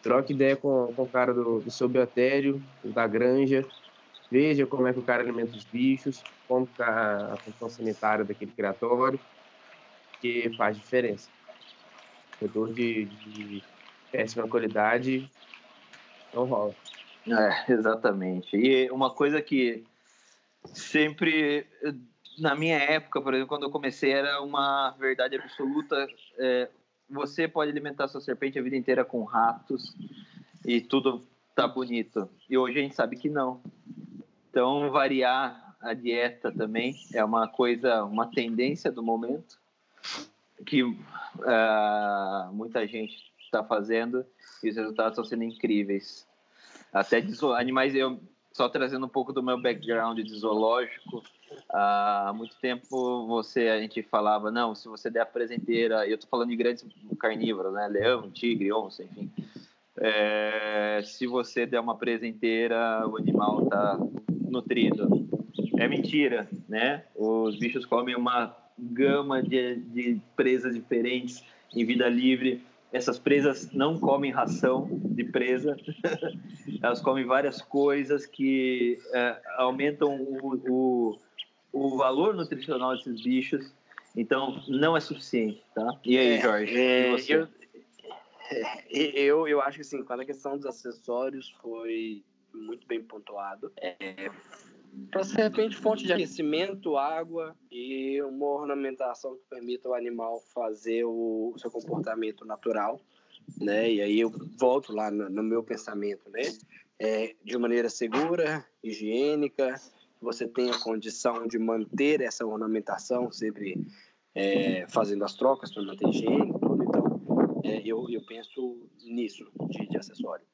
troque ideia com, com o cara do, do seu biotério, da granja, veja como é que o cara alimenta os bichos, como está a função sanitária daquele criatório, que faz diferença reprodutor de, de péssima qualidade não rola. É, exatamente. E uma coisa que sempre, na minha época, por exemplo, quando eu comecei, era uma verdade absoluta. É, você pode alimentar sua serpente a vida inteira com ratos e tudo tá bonito. E hoje a gente sabe que não. Então, variar a dieta também é uma coisa, uma tendência do momento que uh, muita gente está fazendo e os resultados estão sendo incríveis. Até de animais, eu só trazendo um pouco do meu background de zoológico, há muito tempo você a gente falava não, se você der a presenteira, eu estou falando de grandes carnívoros, né, leão, tigre, onça, enfim. É, se você der uma presenteira, o animal está nutrido. É mentira, né? Os bichos comem uma gama de, de presas diferentes em vida livre. Essas presas não comem ração de presa, elas comem várias coisas que é, aumentam o, o, o, valor nutricional desses bichos. Então, não é suficiente, tá? E aí, é, Jorge? É, e eu, eu, eu acho que, assim, quando a questão dos acessórios foi muito bem pontuado, é, para de repente fonte de aquecimento, água e uma ornamentação que permita o animal fazer o, seu comportamento natural, né? E aí eu volto lá no, no meu pensamento, né? É, de maneira segura, higiênica, você tem a condição de manter essa ornamentação sempre é, fazendo as trocas para manter higiene, tudo. Então, é, eu, eu penso nisso de, de acessório.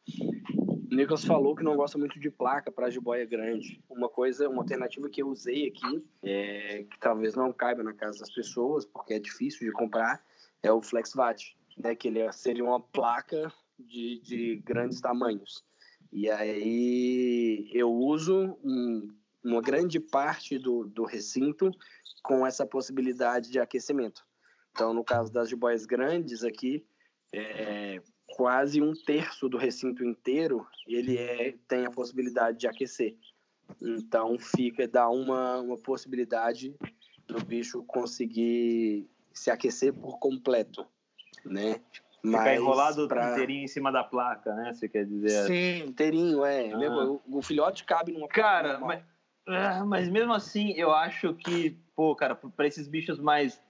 O Nicolas falou que não gosta muito de placa para jiboia grande. Uma coisa, uma alternativa que eu usei aqui, é, que talvez não caiba na casa das pessoas, porque é difícil de comprar, é o FlexVat, né, que ele seria uma placa de, de grandes tamanhos. E aí eu uso um, uma grande parte do, do recinto com essa possibilidade de aquecimento. Então, no caso das jiboias grandes aqui, é, quase um terço do recinto inteiro ele é, tem a possibilidade de aquecer. Então fica dá uma, uma possibilidade do bicho conseguir se aquecer por completo, né? Ficar enrolado pra... inteirinho em cima da placa, né? Você quer dizer? Sim, inteirinho, é. Ah. O, filhote cabe numa Cara, mas, ah, mas mesmo assim, eu acho que, pô, cara, para esses bichos mais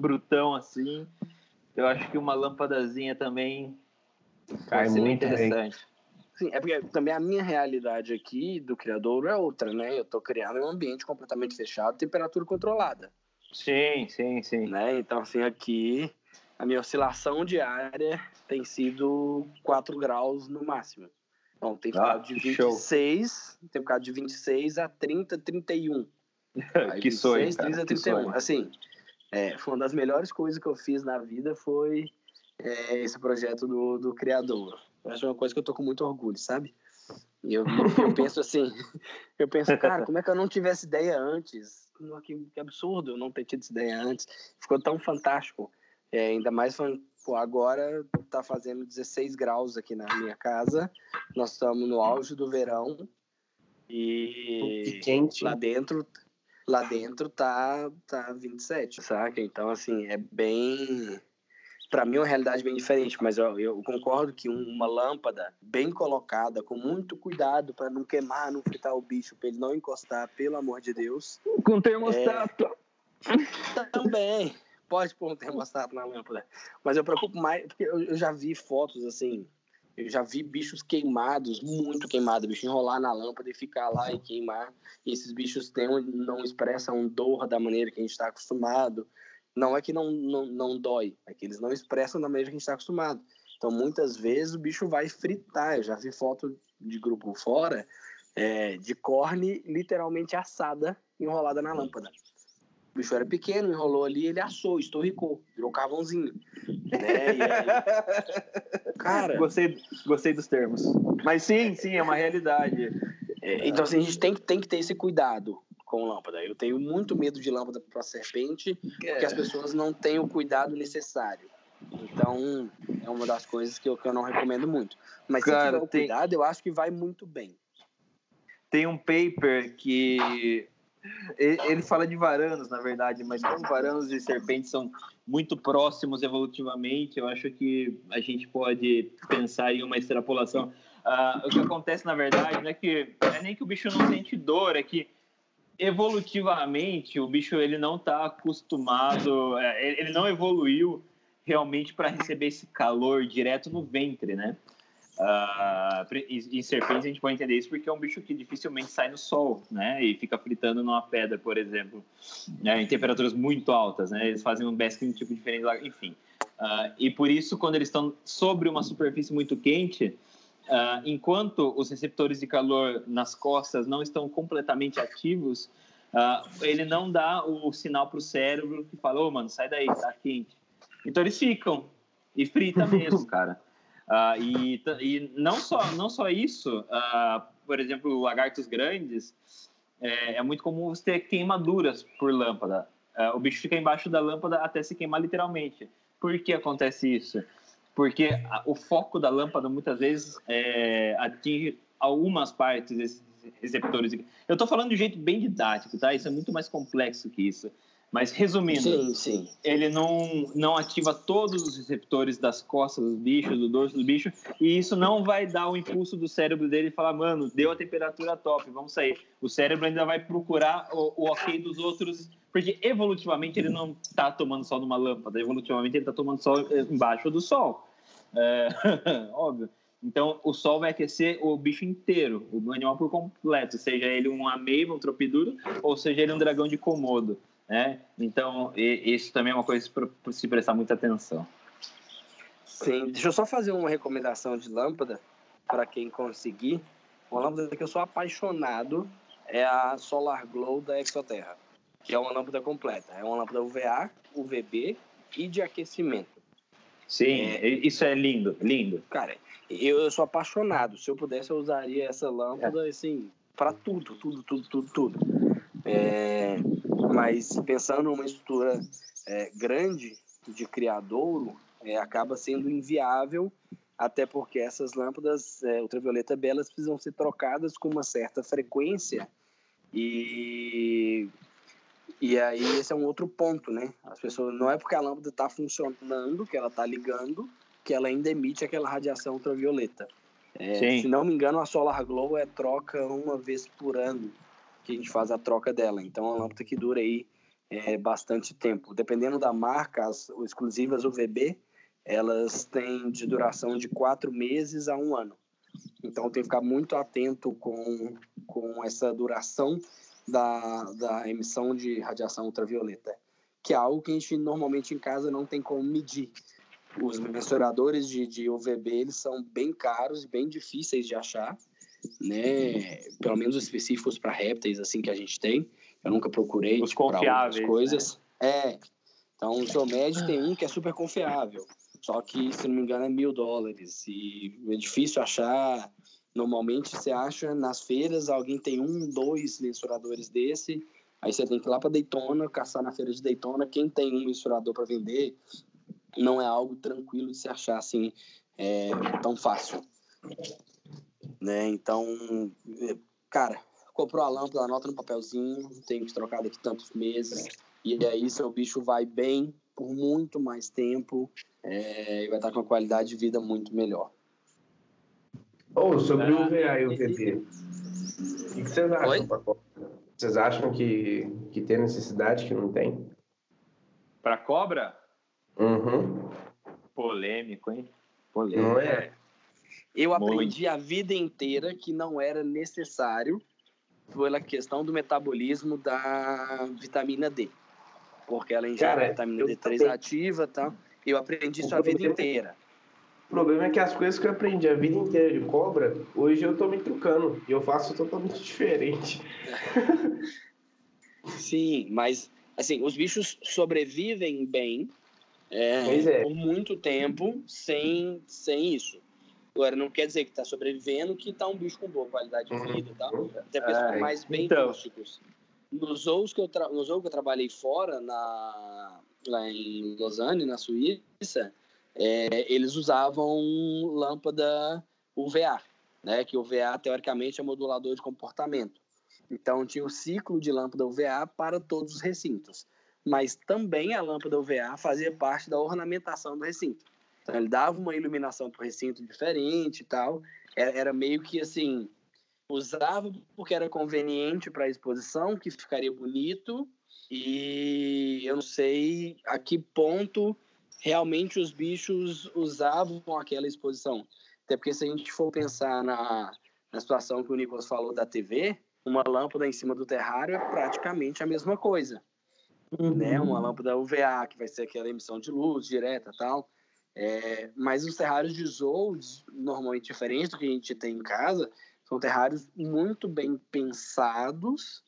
brutão assim, eu acho que uma lâmpadazinha também Cai muito interessante. Sim, é porque também a minha realidade aqui do criador é outra, né? Eu tô criando um ambiente completamente fechado, temperatura controlada. Sim, sim, sim. Né? Então, assim, aqui a minha oscilação diária tem sido 4 graus no máximo. Então, tem ficado ah, de 26, show. tem ficado de 26 a 30, 31. Aí, que 26, sonho, 30, 31. Sonho. Assim, é, foi uma das melhores coisas que eu fiz na vida foi é, esse projeto do, do criador. Eu acho uma coisa que eu tô com muito orgulho, sabe? E eu, eu penso assim, eu penso, cara, como é que eu não tivesse ideia antes? Que, que absurdo eu não ter tido essa ideia antes. Ficou tão fantástico. É, ainda mais pô, agora tá fazendo 16 graus aqui na minha casa. Nós estamos no auge do verão. E quente. lá dentro lá dentro tá tá 27, saca? Então assim, é bem para mim é uma realidade bem diferente, mas eu, eu concordo que uma lâmpada bem colocada, com muito cuidado para não queimar, não fritar o bicho, para ele não encostar, pelo amor de Deus. Com termostato. É... Também. Pode pôr um termostato na lâmpada. Mas eu preocupo mais, porque eu, eu já vi fotos assim, eu já vi bichos queimados, muito queimados, bicho enrolar na lâmpada e ficar lá e queimar. E esses bichos têm, não expressam dor da maneira que a gente está acostumado. Não é que não, não, não dói, é que eles não expressam da maneira que a gente está acostumado. Então, muitas vezes o bicho vai fritar. Eu já vi foto de grupo fora é, de corne literalmente assada, enrolada na lâmpada. O bicho era pequeno, enrolou ali, ele assou, estorricou, virou carvãozinho. Né? Aí... Cara. Gostei, gostei dos termos. Mas sim, sim, é uma realidade. É, então, assim, a gente tem, tem que ter esse cuidado com lâmpada. Eu tenho muito medo de lâmpada para serpente, porque as pessoas não têm o cuidado necessário. Então, é uma das coisas que eu, que eu não recomendo muito. Mas Cara, se tiver o tem... cuidado, eu acho que vai muito bem. Tem um paper que ele fala de varanos, na verdade, mas como varanos e serpentes são muito próximos evolutivamente, eu acho que a gente pode pensar em uma extrapolação. Uh, o que acontece, na verdade, não é que não é nem que o bicho não sente dor, é que evolutivamente o bicho ele não está acostumado, é, ele não evoluiu realmente para receber esse calor direto no ventre, né? Uh, em serpentes a gente pode entender isso porque é um bicho que dificilmente sai no sol, né? E fica fritando numa pedra, por exemplo, né? em temperaturas muito altas, né? Eles fazem um basking tipo diferente enfim. Uh, e por isso, quando eles estão sobre uma superfície muito quente, Uh, enquanto os receptores de calor nas costas não estão completamente ativos, uh, ele não dá o sinal para o cérebro que fala, ô oh, mano, sai daí, tá quente. Então eles ficam e frita mesmo, cara. Uh, e, e não só não só isso, por exemplo, lagartos grandes, é, é, muito comum você ter queimaduras por lâmpada. O bicho fica embaixo da lâmpada até se queimar literalmente. Por que acontece isso? Porque o foco da lâmpada muitas vezes é, atinge algumas partes desses receptores. Eu estou falando de um jeito bem didático, tá? Isso é muito mais complexo que isso. Mas resumindo, sim, sim. ele não, não ativa todos os receptores das costas dos bichos, do dorso do bicho, e isso não vai dar o impulso do cérebro dele falar, mano, deu a temperatura top, vamos sair. O cérebro ainda vai procurar o, o ok dos outros, porque evolutivamente ele não está tomando sol numa lâmpada, evolutivamente ele está tomando sol embaixo do sol. É, óbvio. Então, o sol vai aquecer o bicho inteiro, o animal por completo, seja ele um ameiba, um tropiduro, ou seja ele um dragão de Komodo. Né? Então, isso também é uma coisa para se prestar muita atenção. Sim, deixa eu só fazer uma recomendação de lâmpada para quem conseguir. Uma lâmpada que eu sou apaixonado é a Solar Glow da Exoterra, que é uma lâmpada completa. É uma lâmpada UVA, UVB e de aquecimento. Sim, é, isso é lindo, lindo. Cara, eu, eu, sou apaixonado. Se eu pudesse, eu usaria essa lâmpada, é. assim, para tudo, tudo, tudo, tudo, tudo. É, mas pensando numa estrutura é, grande de criadouro, é, acaba sendo inviável, até porque essas lâmpadas é, ultravioleta belas precisam ser trocadas com uma certa frequência e e aí esse é um outro ponto, né? As pessoas não é porque a lâmpada está funcionando, que ela está ligando, que ela ainda emite aquela radiação ultravioleta. É, se não me engano, a Solar Glow é troca uma vez por ano que a gente faz a troca dela. Então, é uma lâmpada que dura aí é, bastante tempo. Dependendo da marca, as exclusivas UVB, elas têm de duração de quatro meses a um ano. Então, tem que ficar muito atento com, com essa duração da, da emissão de radiação ultravioleta, que é algo que a gente normalmente em casa não tem como medir. Os mensuradores de, de UVB eles são bem caros e bem difíceis de achar né? Pelo menos específicos para répteis, assim, que a gente tem. Eu nunca procurei Os tipo, confiáveis, coisas. Né? É. Então, o Geomed tem um que é super confiável. Só que, se não me engano, é mil dólares. E é difícil achar. Normalmente, você acha nas feiras, alguém tem um, dois mensuradores desse. Aí você tem que ir lá para Daytona, caçar na feira de Daytona. Quem tem um mensurador para vender, não é algo tranquilo de se achar assim é, tão fácil né? Então, cara, comprou a lâmpada, anota no papelzinho, tem que trocar daqui tantos meses, e aí seu bicho vai bem por muito mais tempo é, e vai estar com uma qualidade de vida muito melhor. Ou oh, sobre o VA e o VP, o que vocês acham? Vocês acham que, que tem necessidade, que não tem? Para cobra? Uhum. Polêmico, hein? Polêmico. Não é? Eu aprendi a vida inteira que não era necessário pela questão do metabolismo da vitamina D. Porque ela ingere vitamina D3 também. ativa e tal. Eu aprendi isso a vida inteira. O problema é que as coisas que eu aprendi a vida inteira de cobra, hoje eu tô me trucando. E eu faço totalmente diferente. Sim, mas assim, os bichos sobrevivem bem é, é. por muito tempo sem, sem isso. Agora, não quer dizer que está sobrevivendo que está um bicho com boa qualidade de uhum. vida, tá? Até porque são mais bem então. rústicos. Nos zoos que eu, tra... Que eu trabalhei fora, na... lá em Lausanne, na Suíça, é, eles usavam lâmpada UVA, né? Que o UVA, teoricamente, é modulador de comportamento. Então, tinha o ciclo de lâmpada UVA para todos os recintos. Mas também a lâmpada UVA fazia parte da ornamentação do recinto. Então, ele dava uma iluminação para o recinto diferente e tal. Era, era meio que assim, usava porque era conveniente para a exposição, que ficaria bonito. E eu não sei a que ponto realmente os bichos usavam aquela exposição. Até porque se a gente for pensar na, na situação que o Nicolas falou da TV, uma lâmpada em cima do terrário é praticamente a mesma coisa. Uhum. Né? Uma lâmpada UVA, que vai ser aquela emissão de luz direta tal. É, mas os terrários de zoos, normalmente diferentes do que a gente tem em casa, são terrários muito bem pensados.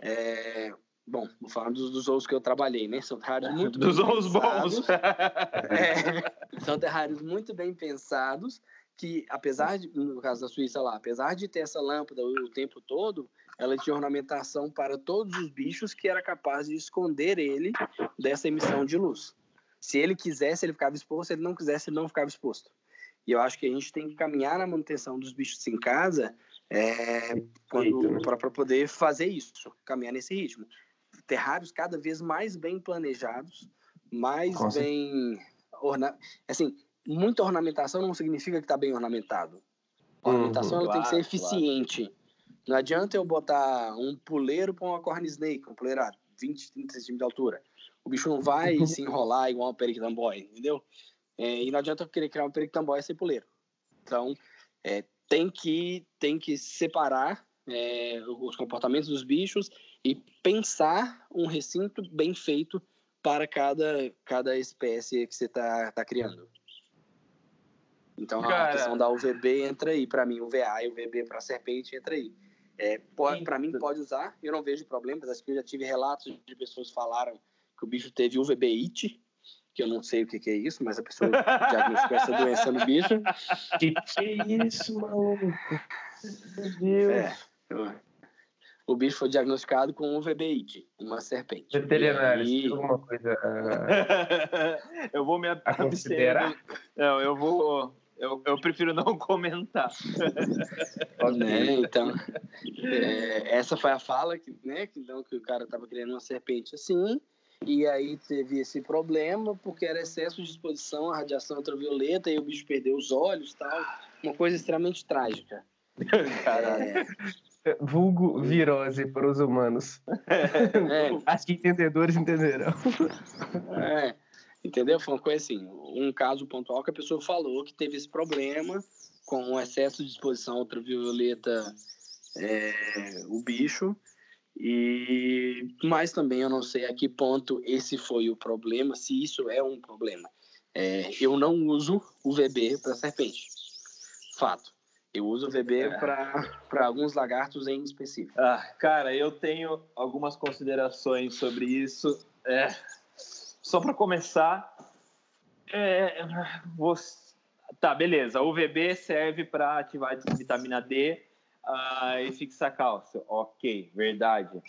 É, bom, vou falar dos, dos zoos que eu trabalhei, né? São terrários muito dos zoos bons. é, são terrários muito bem pensados que, apesar de, no caso da Suíça lá, apesar de ter essa lâmpada o, o tempo todo, ela tinha ornamentação para todos os bichos que era capaz de esconder ele dessa emissão de luz. Se ele quisesse, ele ficava exposto, se ele não quisesse, ele não ficava exposto. E eu acho que a gente tem que caminhar na manutenção dos bichos em casa é, para poder fazer isso, caminhar nesse ritmo. Terrários cada vez mais bem planejados, mais Com bem. Orna... Assim, muita ornamentação não significa que está bem ornamentado. A ornamentação uhum, ela claro, tem que ser eficiente. Claro. Não adianta eu botar um puleiro para uma corn snake, um puleiro a 20, 30 centímetros de altura. O bicho não vai se enrolar igual um periquitamboy, entendeu? É, e não adianta eu querer criar um periquitamboy sem puleiro. Então, é, tem, que, tem que separar é, os comportamentos dos bichos e pensar um recinto bem feito para cada, cada espécie que você está tá criando. Então Cara... a questão da UVB entra aí, para mim, o VA e o VB para serpente entra aí. É, para mim pode usar, eu não vejo problemas, acho que eu já tive relatos de pessoas que falaram que o bicho teve UVB IT, que eu não sei o que, que é isso, mas a pessoa diagnosticou essa doença no bicho. Que que é isso, maluco? Meu Deus. É, o bicho foi diagnosticado com UVB IT, uma serpente. Veterinário, e... alguma coisa. Uh... eu vou me considerar. Não, eu vou eu, eu prefiro não comentar. né, então, é, essa foi a fala que, né, que, então, que o cara estava criando uma serpente assim, e aí teve esse problema porque era excesso de exposição à radiação ultravioleta e o bicho perdeu os olhos tal. Uma coisa extremamente trágica. Caralho. É... Vulgo virose para os humanos. É. Acho que entendedores entenderão. É. Entendeu? Foi uma coisa assim, um caso pontual que a pessoa falou que teve esse problema com o excesso de exposição ultravioleta é, o bicho e mas também eu não sei a que ponto esse foi o problema, se isso é um problema. É, eu não uso o VB para serpente, fato. Eu uso o VB é. para alguns lagartos em específico. Ah, cara, eu tenho algumas considerações sobre isso. É, só para começar, é, você, tá, beleza. O UVB serve para ativar a vitamina D uh, e fixar cálcio. Ok, verdade.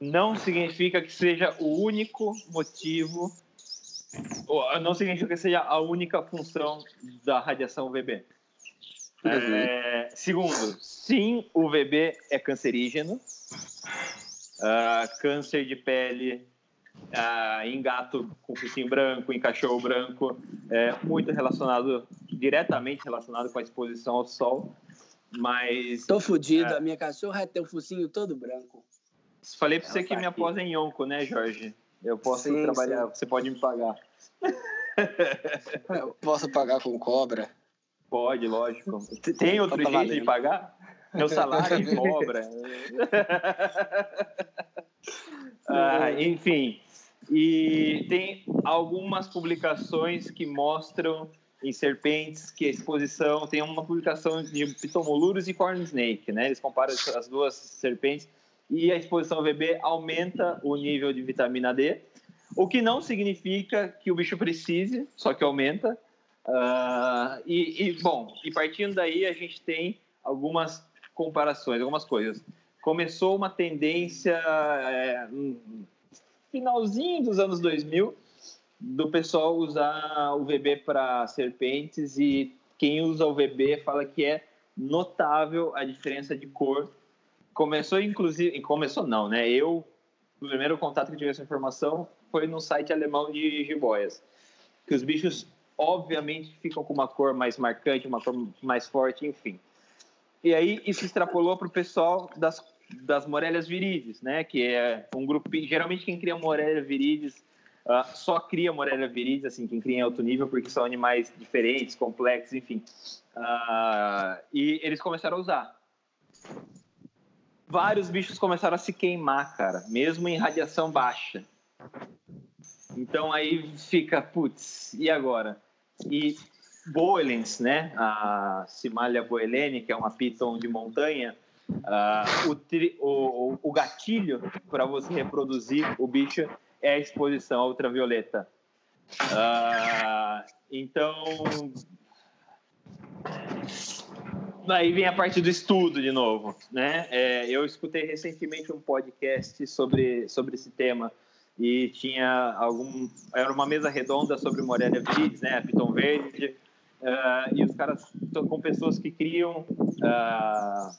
Não significa que seja o único motivo, não significa que seja a única função da radiação UVB. É, segundo, sim, o UVB é cancerígeno. Uh, câncer de pele ah, em gato com focinho branco, em cachorro branco, é muito relacionado, diretamente relacionado com a exposição ao sol. Mas. Tô fudido, é, a minha cachorra tem o focinho todo branco. Falei pra você que minha pós é em onco, né, Jorge? Eu posso sim, trabalhar, sim. você pode me pagar. Eu posso pagar com cobra? Pode, lógico. Tem outro tá jeito de pagar? Meu salário cobra. ah, enfim, e tem algumas publicações que mostram em serpentes que a exposição tem uma publicação de pitomoluros e corn snake, né? Eles comparam as duas serpentes e a exposição VB aumenta o nível de vitamina D, o que não significa que o bicho precise, só que aumenta. Uh, e, e, bom, e partindo daí a gente tem algumas comparações, algumas coisas. Começou uma tendência é, finalzinho dos anos 2000 do pessoal usar o VB para serpentes e quem usa o VB fala que é notável a diferença de cor. Começou inclusive, começou não, né? Eu o primeiro contato que tive essa informação foi no site alemão de jiboias, que os bichos obviamente ficam com uma cor mais marcante, uma cor mais forte, enfim. E aí isso extrapolou para o pessoal das das Morélias viridis, né? Que é um grupo. Geralmente quem cria Morelia viridis uh, só cria Morelia viridis, assim, quem cria em alto nível, porque são animais diferentes, complexos, enfim. Uh, e eles começaram a usar. Vários bichos começaram a se queimar, cara, mesmo em radiação baixa. Então aí fica, putz, e agora? E Boelens, né? A Simalia boelene, que é uma piton de montanha, Uh, o, tri, o, o, gatilho para você reproduzir o bicho é a exposição ultravioleta. Uh, então, aí vem a parte do estudo de novo, né? É, eu escutei recentemente um podcast sobre, sobre esse tema e tinha algum era uma mesa redonda sobre Morelia Vides, né, Piton Verde, uh, e os caras com pessoas que criam uh,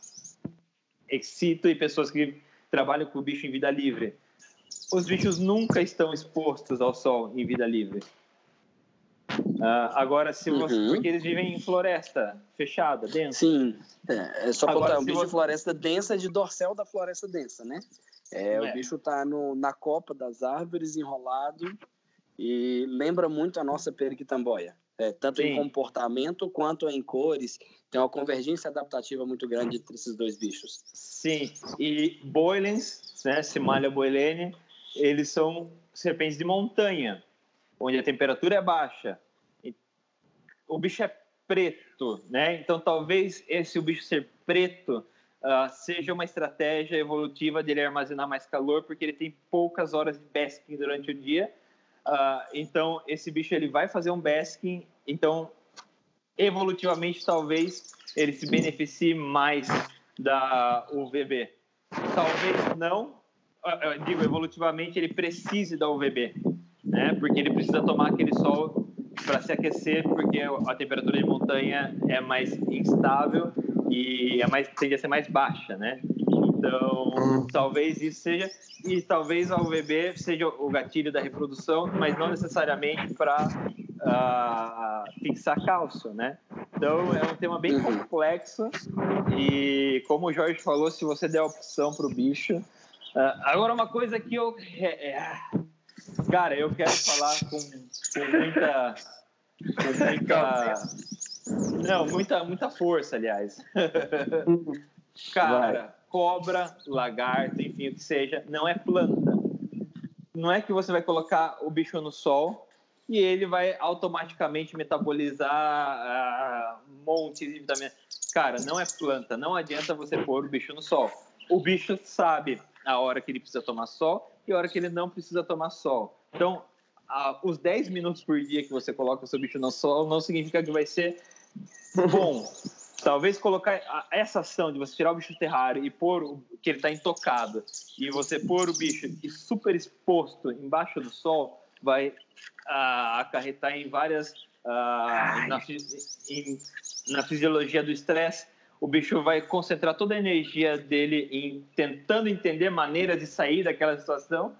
excito e pessoas que trabalham com o bicho em vida livre. Os bichos nunca estão expostos ao sol em vida livre. Uh, agora, se você, uhum. porque eles vivem em floresta fechada, densa. Sim, é, é só contar, um bicho você... de floresta densa de dorsal da floresta densa, né? É, é. O bicho tá no, na copa das árvores, enrolado, e lembra muito a nossa periquitamboia. É, tanto Sim. em comportamento quanto em cores. Tem uma convergência adaptativa muito grande entre esses dois bichos. Sim, e boilens, né, Simalia boilene, eles são serpentes de montanha, onde a temperatura é baixa. O bicho é preto, né? Então talvez esse o bicho ser preto uh, seja uma estratégia evolutiva dele armazenar mais calor, porque ele tem poucas horas de basking durante o dia. Uh, então, esse bicho ele vai fazer um basking. Então, evolutivamente, talvez ele se beneficie mais da UVB. Talvez não. Ah, eu digo, evolutivamente, ele precise da UVB, né? Porque ele precisa tomar aquele sol para se aquecer, porque a temperatura de montanha é mais instável e é mais, tende a ser mais baixa, né? Então, hum. talvez isso seja. E talvez a UVB seja o gatilho da reprodução, mas não necessariamente para uh, ah, fixar cálcio, né? Então, é um tema bem uhum. complexo. E, como o Jorge falou, se você der a opção para o bicho. Uh, agora, uma coisa que eu. É, é, cara, eu quero falar com, com muita. Com muita não, muita, muita força, aliás. Cara, vai. cobra, lagarto, enfim, o que seja, não é planta. Não é que você vai colocar o bicho no sol e ele vai automaticamente metabolizar uh, montes de vitaminas. Cara, não é planta. Não adianta você pôr o bicho no sol. O bicho sabe a hora que ele precisa tomar sol e a hora que ele não precisa tomar sol. Então, uh, os 10 minutos por dia que você coloca o seu bicho no sol não significa que vai ser Bom, talvez colocar essa ação de você tirar o bicho do terrário e pôr o, que ele está intocado e você pôr o bicho super exposto embaixo do sol vai acarretar em várias na, em, na fisiologia do estresse o bicho vai concentrar toda a energia dele em tentando entender maneiras de sair daquela situação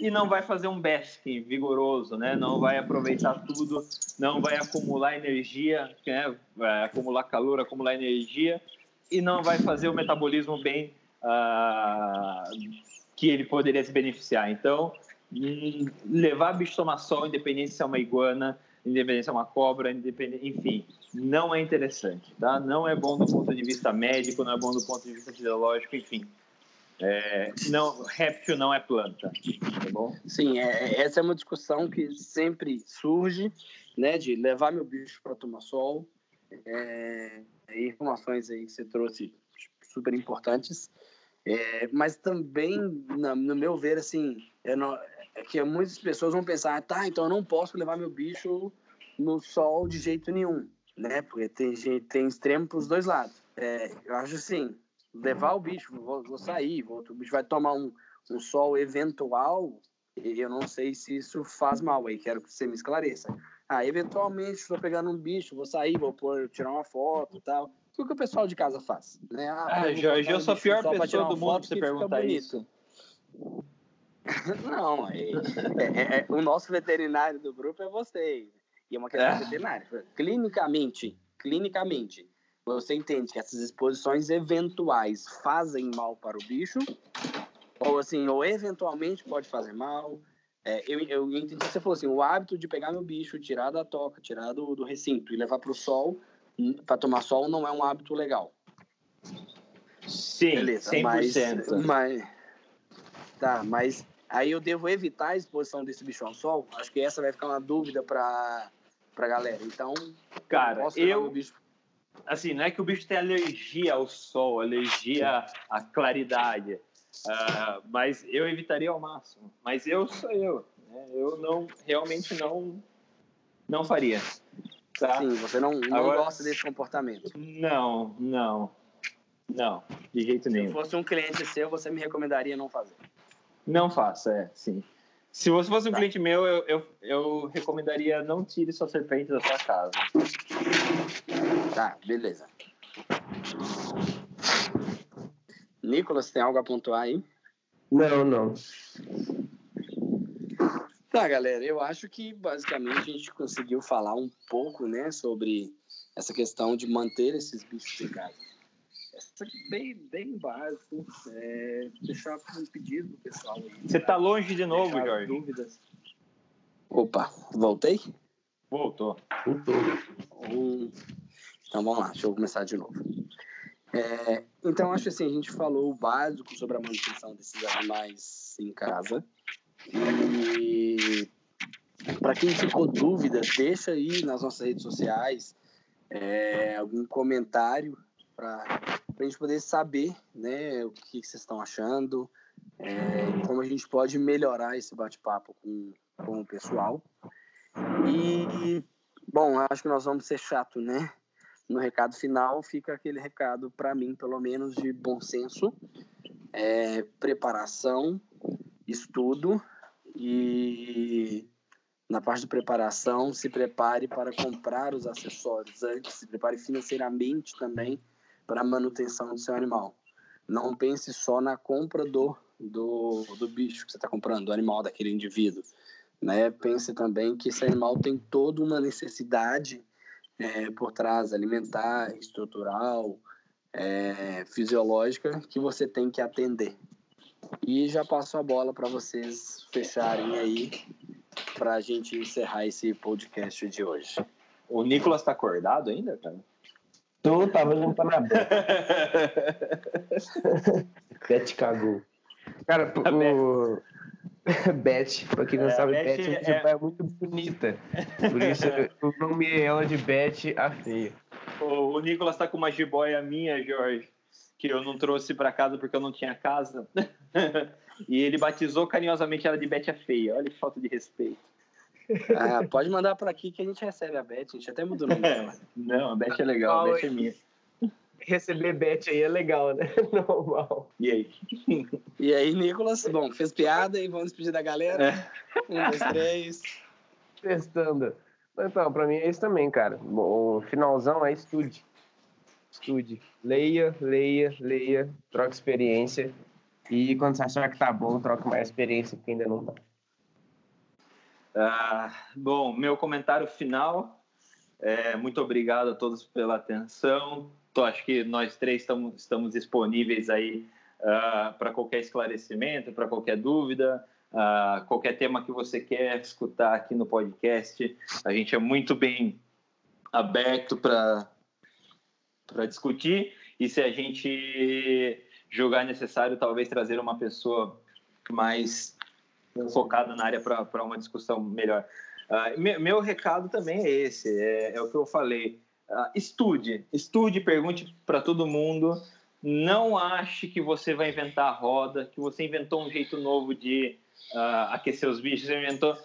e não vai fazer um basking vigoroso, né? Não vai aproveitar tudo, não vai acumular energia, né? Vai acumular calor, acumular energia e não vai fazer o metabolismo bem uh, que ele poderia se beneficiar. Então, hum, levar bicho tomar sol, independente se é uma iguana, independente se é uma cobra, independente, enfim, não é interessante, tá? Não é bom do ponto de vista médico, não é bom do ponto de vista fisiológico, enfim. É, não, réptil não é planta, tá bom? Sim, é, essa é uma discussão que sempre surge, né, de levar meu bicho para tomar sol. É, informações aí que você trouxe super importantes, é, mas também, na, no meu ver, assim, é, não, é que muitas pessoas vão pensar, tá, então eu não posso levar meu bicho no sol de jeito nenhum, né? Porque tem tem extremo para os dois lados. É, eu acho assim, levar o bicho, vou, vou sair, vou, o bicho vai tomar um, um sol eventual, eu não sei se isso faz mal aí, quero que você me esclareça. Ah, eventualmente estou pegando um bicho, vou sair, vou pôr, tirar uma foto e tal. O que o pessoal de casa faz? Né? Ah, ah Jorge, eu sou a pior pessoa do mundo você perguntar isso. não, é, é, é, o nosso veterinário do grupo é você. E é uma questão é. veterinária. Clinicamente, clinicamente, você entende que essas exposições eventuais fazem mal para o bicho, ou assim, ou eventualmente pode fazer mal. É, eu, eu entendi que você falou assim, o hábito de pegar meu bicho, tirar da toca, tirar do, do recinto e levar para o sol, hum, para tomar sol, não é um hábito legal. Sim, Beleza, 100%. Mas, mas, tá, mas aí eu devo evitar a exposição desse bicho ao sol? Acho que essa vai ficar uma dúvida para a galera. Então, cara, eu, eu bicho assim, não é que o bicho tem alergia ao sol, alergia à claridade, uh, mas eu evitaria ao máximo. Mas eu sou eu, né? eu não realmente não não faria. Tá? Sim, você não, não Agora- gosta desse comportamento. Não, não. Não, de jeito Se nenhum. fosse um cliente seu, você me recomendaria não fazer. Não faça, é, sim. Se você fosse um Tá. cliente meu, eu, eu, eu recomendaria não tire sua serpente da sua casa. Tá, beleza. Nicolas, tem algo a pontuar aí? Não, não. Tá, galera, eu acho que basicamente a gente conseguiu falar um pouco, né, sobre essa questão de manter esses bichos em casa. É bem, bem básico. É, deixar um pedido pro pessoal aí. Você tá longe de novo, Jorge. Dúvidas. Opa, voltei? Voltou. Voltou. Então vamos lá, deixa eu começar de novo. É, então acho assim, a gente falou o básico sobre a manutenção desses animais em casa. E para quem ficou dúvida, deixa aí nas nossas redes sociais é, algum comentário para a gente poder saber né, o que que vocês estão achando, é, como a gente pode melhorar esse bate-papo com, com o pessoal. E, bom, acho que nós vamos ser chato, né? No recado final fica aquele recado, para mim, pelo menos, de bom senso, é, preparação, estudo e na parte de preparação, se prepare para comprar os acessórios antes, se prepare financeiramente também para manutenção do seu animal. Não pense só na compra do, do, do bicho que você está comprando, do animal daquele indivíduo. Né? Pense também que esse animal tem toda uma necessidade é, por trás, alimentar, estrutural, é, fisiológica, que você tem que atender. E já passo a bola para vocês fecharem aí, para a gente encerrar esse podcast de hoje. O Nicolas tá acordado ainda, cara? Tô, tava limpando a Beth. Beth cagou. Cara, A o... Beth, pra quem não É, a sabe, Beth Beth é, é- é... muito bonita. Por isso eu nomeei ela de Beth a feia. O, o Nicolas tá com uma jiboia minha, Jorge, que eu não trouxe pra casa porque eu não tinha casa. e ele batizou carinhosamente ela de Bete a Feia. Olha que falta de respeito. Ah, pode mandar para aqui que a gente recebe a Beth, a gente até mudou o nome dela. Não, a Bete é legal, a Bete é minha. Receber Beth aí é legal, né? Normal. E aí? E aí, Nicolas, bom, fez piada e vamos despedir da galera. Um, dois, três. Testando. Então, pra mim é isso também, cara. Bom, O finalzão é estude. Estude. Leia, leia, leia. Troca experiência. E quando você achar que tá bom, troca mais experiência que ainda não tá. Ah, bom, meu comentário final. É, muito obrigado a todos pela atenção. Tô, acho que nós três estamos, estamos disponíveis aí para qualquer esclarecimento, para qualquer dúvida, ah, qualquer tema que você quer escutar aqui no podcast. A gente é muito bem aberto para discutir e se a gente julgar necessário, talvez trazer uma pessoa mais focada na área para uma discussão melhor. Ah, me- meu recado também é esse, é, é o que eu falei. Ah, estude, estude, pergunte para todo mundo. Não ache que você vai inventar a roda, que você inventou um jeito novo de ah, aquecer os bichos. Você inventou.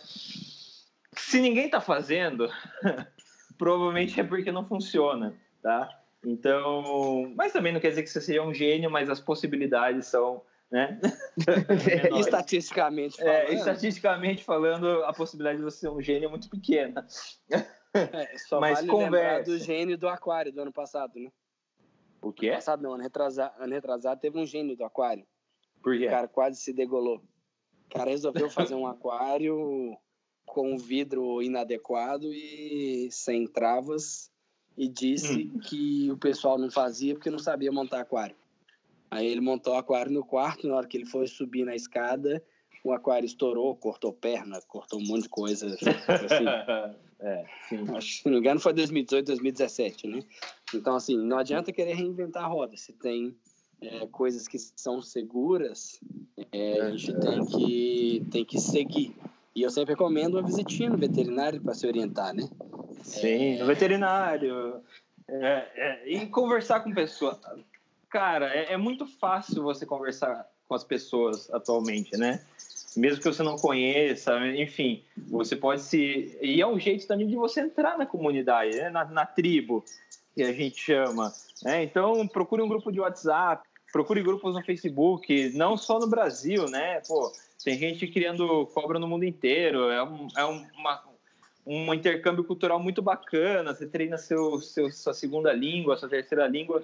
Se ninguém está fazendo, provavelmente é porque não funciona, tá? Então, mas também não quer dizer que você seja um gênio, mas as possibilidades são, né? menores. Estatisticamente falando, É, estatisticamente falando, a possibilidade de você ser um gênio é muito pequena. é, só mas vale conversa. do gênio do aquário do ano passado, né? O quê? Passado não, ano retrasado, ano retrasado teve um gênio do aquário. Por quê? O cara quase se degolou. O cara resolveu fazer um aquário com um vidro inadequado e sem travas e disse que o pessoal não fazia porque não sabia montar aquário. Aí ele montou o aquário no quarto, na hora que ele foi subir na escada, o aquário estourou, cortou perna, cortou um monte de coisa. Assim. é, sim. Acho se não me engano, foi 2018, 2017, né? Então, assim, não adianta querer reinventar a roda. Se tem é, coisas que são seguras, é, a gente tem que, tem que seguir. E eu sempre recomendo uma visitinha no veterinário para se orientar, né? Sim, no veterinário. É, é, e conversar com pessoas. Cara, é, é muito fácil você conversar com as pessoas atualmente, né? mesmo que você não conheça, enfim, você pode se. E é um jeito também de você entrar na comunidade, né? na, na tribo, que a gente chama. Né? Então, procure um grupo de WhatsApp, procure grupos no Facebook, não só no Brasil, né? Pô, tem gente criando cobra no mundo inteiro, é, um, é uma, um intercâmbio cultural muito bacana, você treina seu, seu, sua segunda língua, sua terceira língua,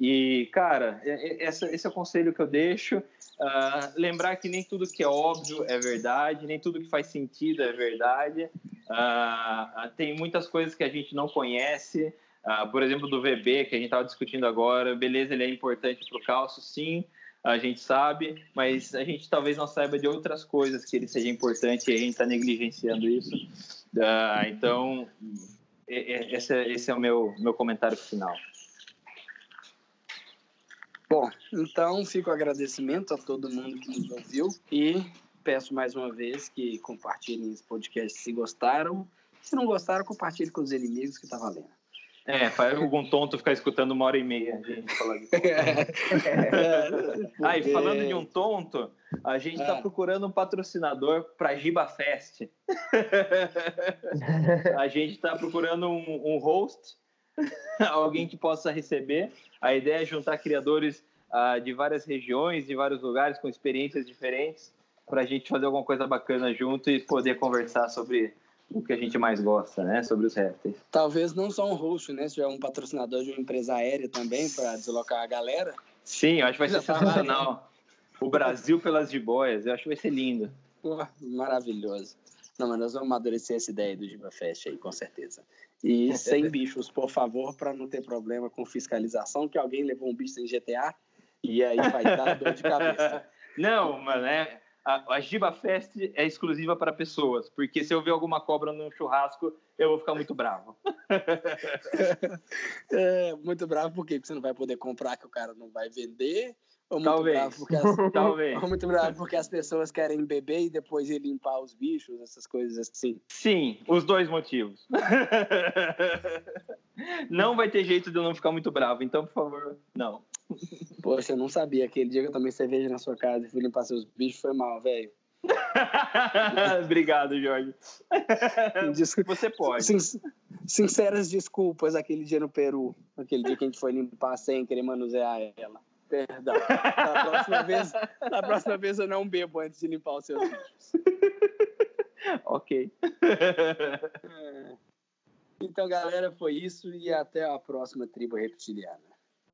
e, cara, esse, esse é o conselho que eu deixo. Uh, lembrar que nem tudo que é óbvio é verdade, nem tudo que faz sentido é verdade. Uh, tem muitas coisas que a gente não conhece. Uh, por exemplo, do VB, que a gente estava discutindo agora. Beleza, ele é importante para o calço, sim, a gente sabe, mas a gente talvez não saiba de outras coisas que ele seja importante e a gente está negligenciando isso. então, esse, é, esse é o meu, meu comentário final. Bom, então fica o agradecimento a todo mundo que nos ouviu e peço mais uma vez que compartilhem esse podcast se gostaram. Se não gostaram, compartilhe com os inimigos que tá valendo. É, faz algum tonto ficar escutando uma hora e meia a gente falar de Ah, e falando de um tonto, a gente está é. procurando um patrocinador para Giba Fest. a gente está procurando um, um host alguém que possa receber. A ideia é juntar criadores uh, de várias regiões, de vários lugares, com experiências diferentes, para a gente fazer alguma coisa bacana junto e poder conversar sobre o que a gente mais gosta, né? Sobre os répteis. Talvez não só um host, né? Se tiver um patrocinador de uma empresa aérea também para deslocar a galera. Sim, eu acho que vai ser tá sensacional. O Brasil pelas jiboias, eu acho que vai ser lindo. Pô, maravilhoso. Não, mas nós vamos amadurecer essa ideia do Giba Fest aí, com certeza. E sem bichos, por favor, para não ter problema com fiscalização, que alguém levou um bicho em GTA e aí vai dar dor de cabeça. Não, mano, é, a, a Giba Fest é exclusiva para pessoas, porque se eu ver alguma cobra no churrasco, eu vou ficar muito bravo. é, muito bravo por quê? Porque você não vai poder comprar, que o cara não vai vender ou muito Talvez. bravo porque as, Talvez. Ou muito bravo porque as pessoas querem beber e depois ir limpar os bichos, essas coisas assim. Sim, os dois motivos. não vai ter jeito de eu não ficar muito bravo, então, por favor, não. Poxa, eu não sabia. Aquele dia que eu tomei cerveja na sua casa e fui limpar seus bichos foi mal, velho. Obrigado, Jorge. Desculpa. Você pode. Sin sinceras desculpas aquele dia no Peru. Aquele dia que a gente foi limpar sem querer manusear ela. Perdão. Na próxima vez, na próxima vez eu não bebo antes de limpar os seus bichos. ok. Então, galera, foi isso e até a próxima tribo reptiliana.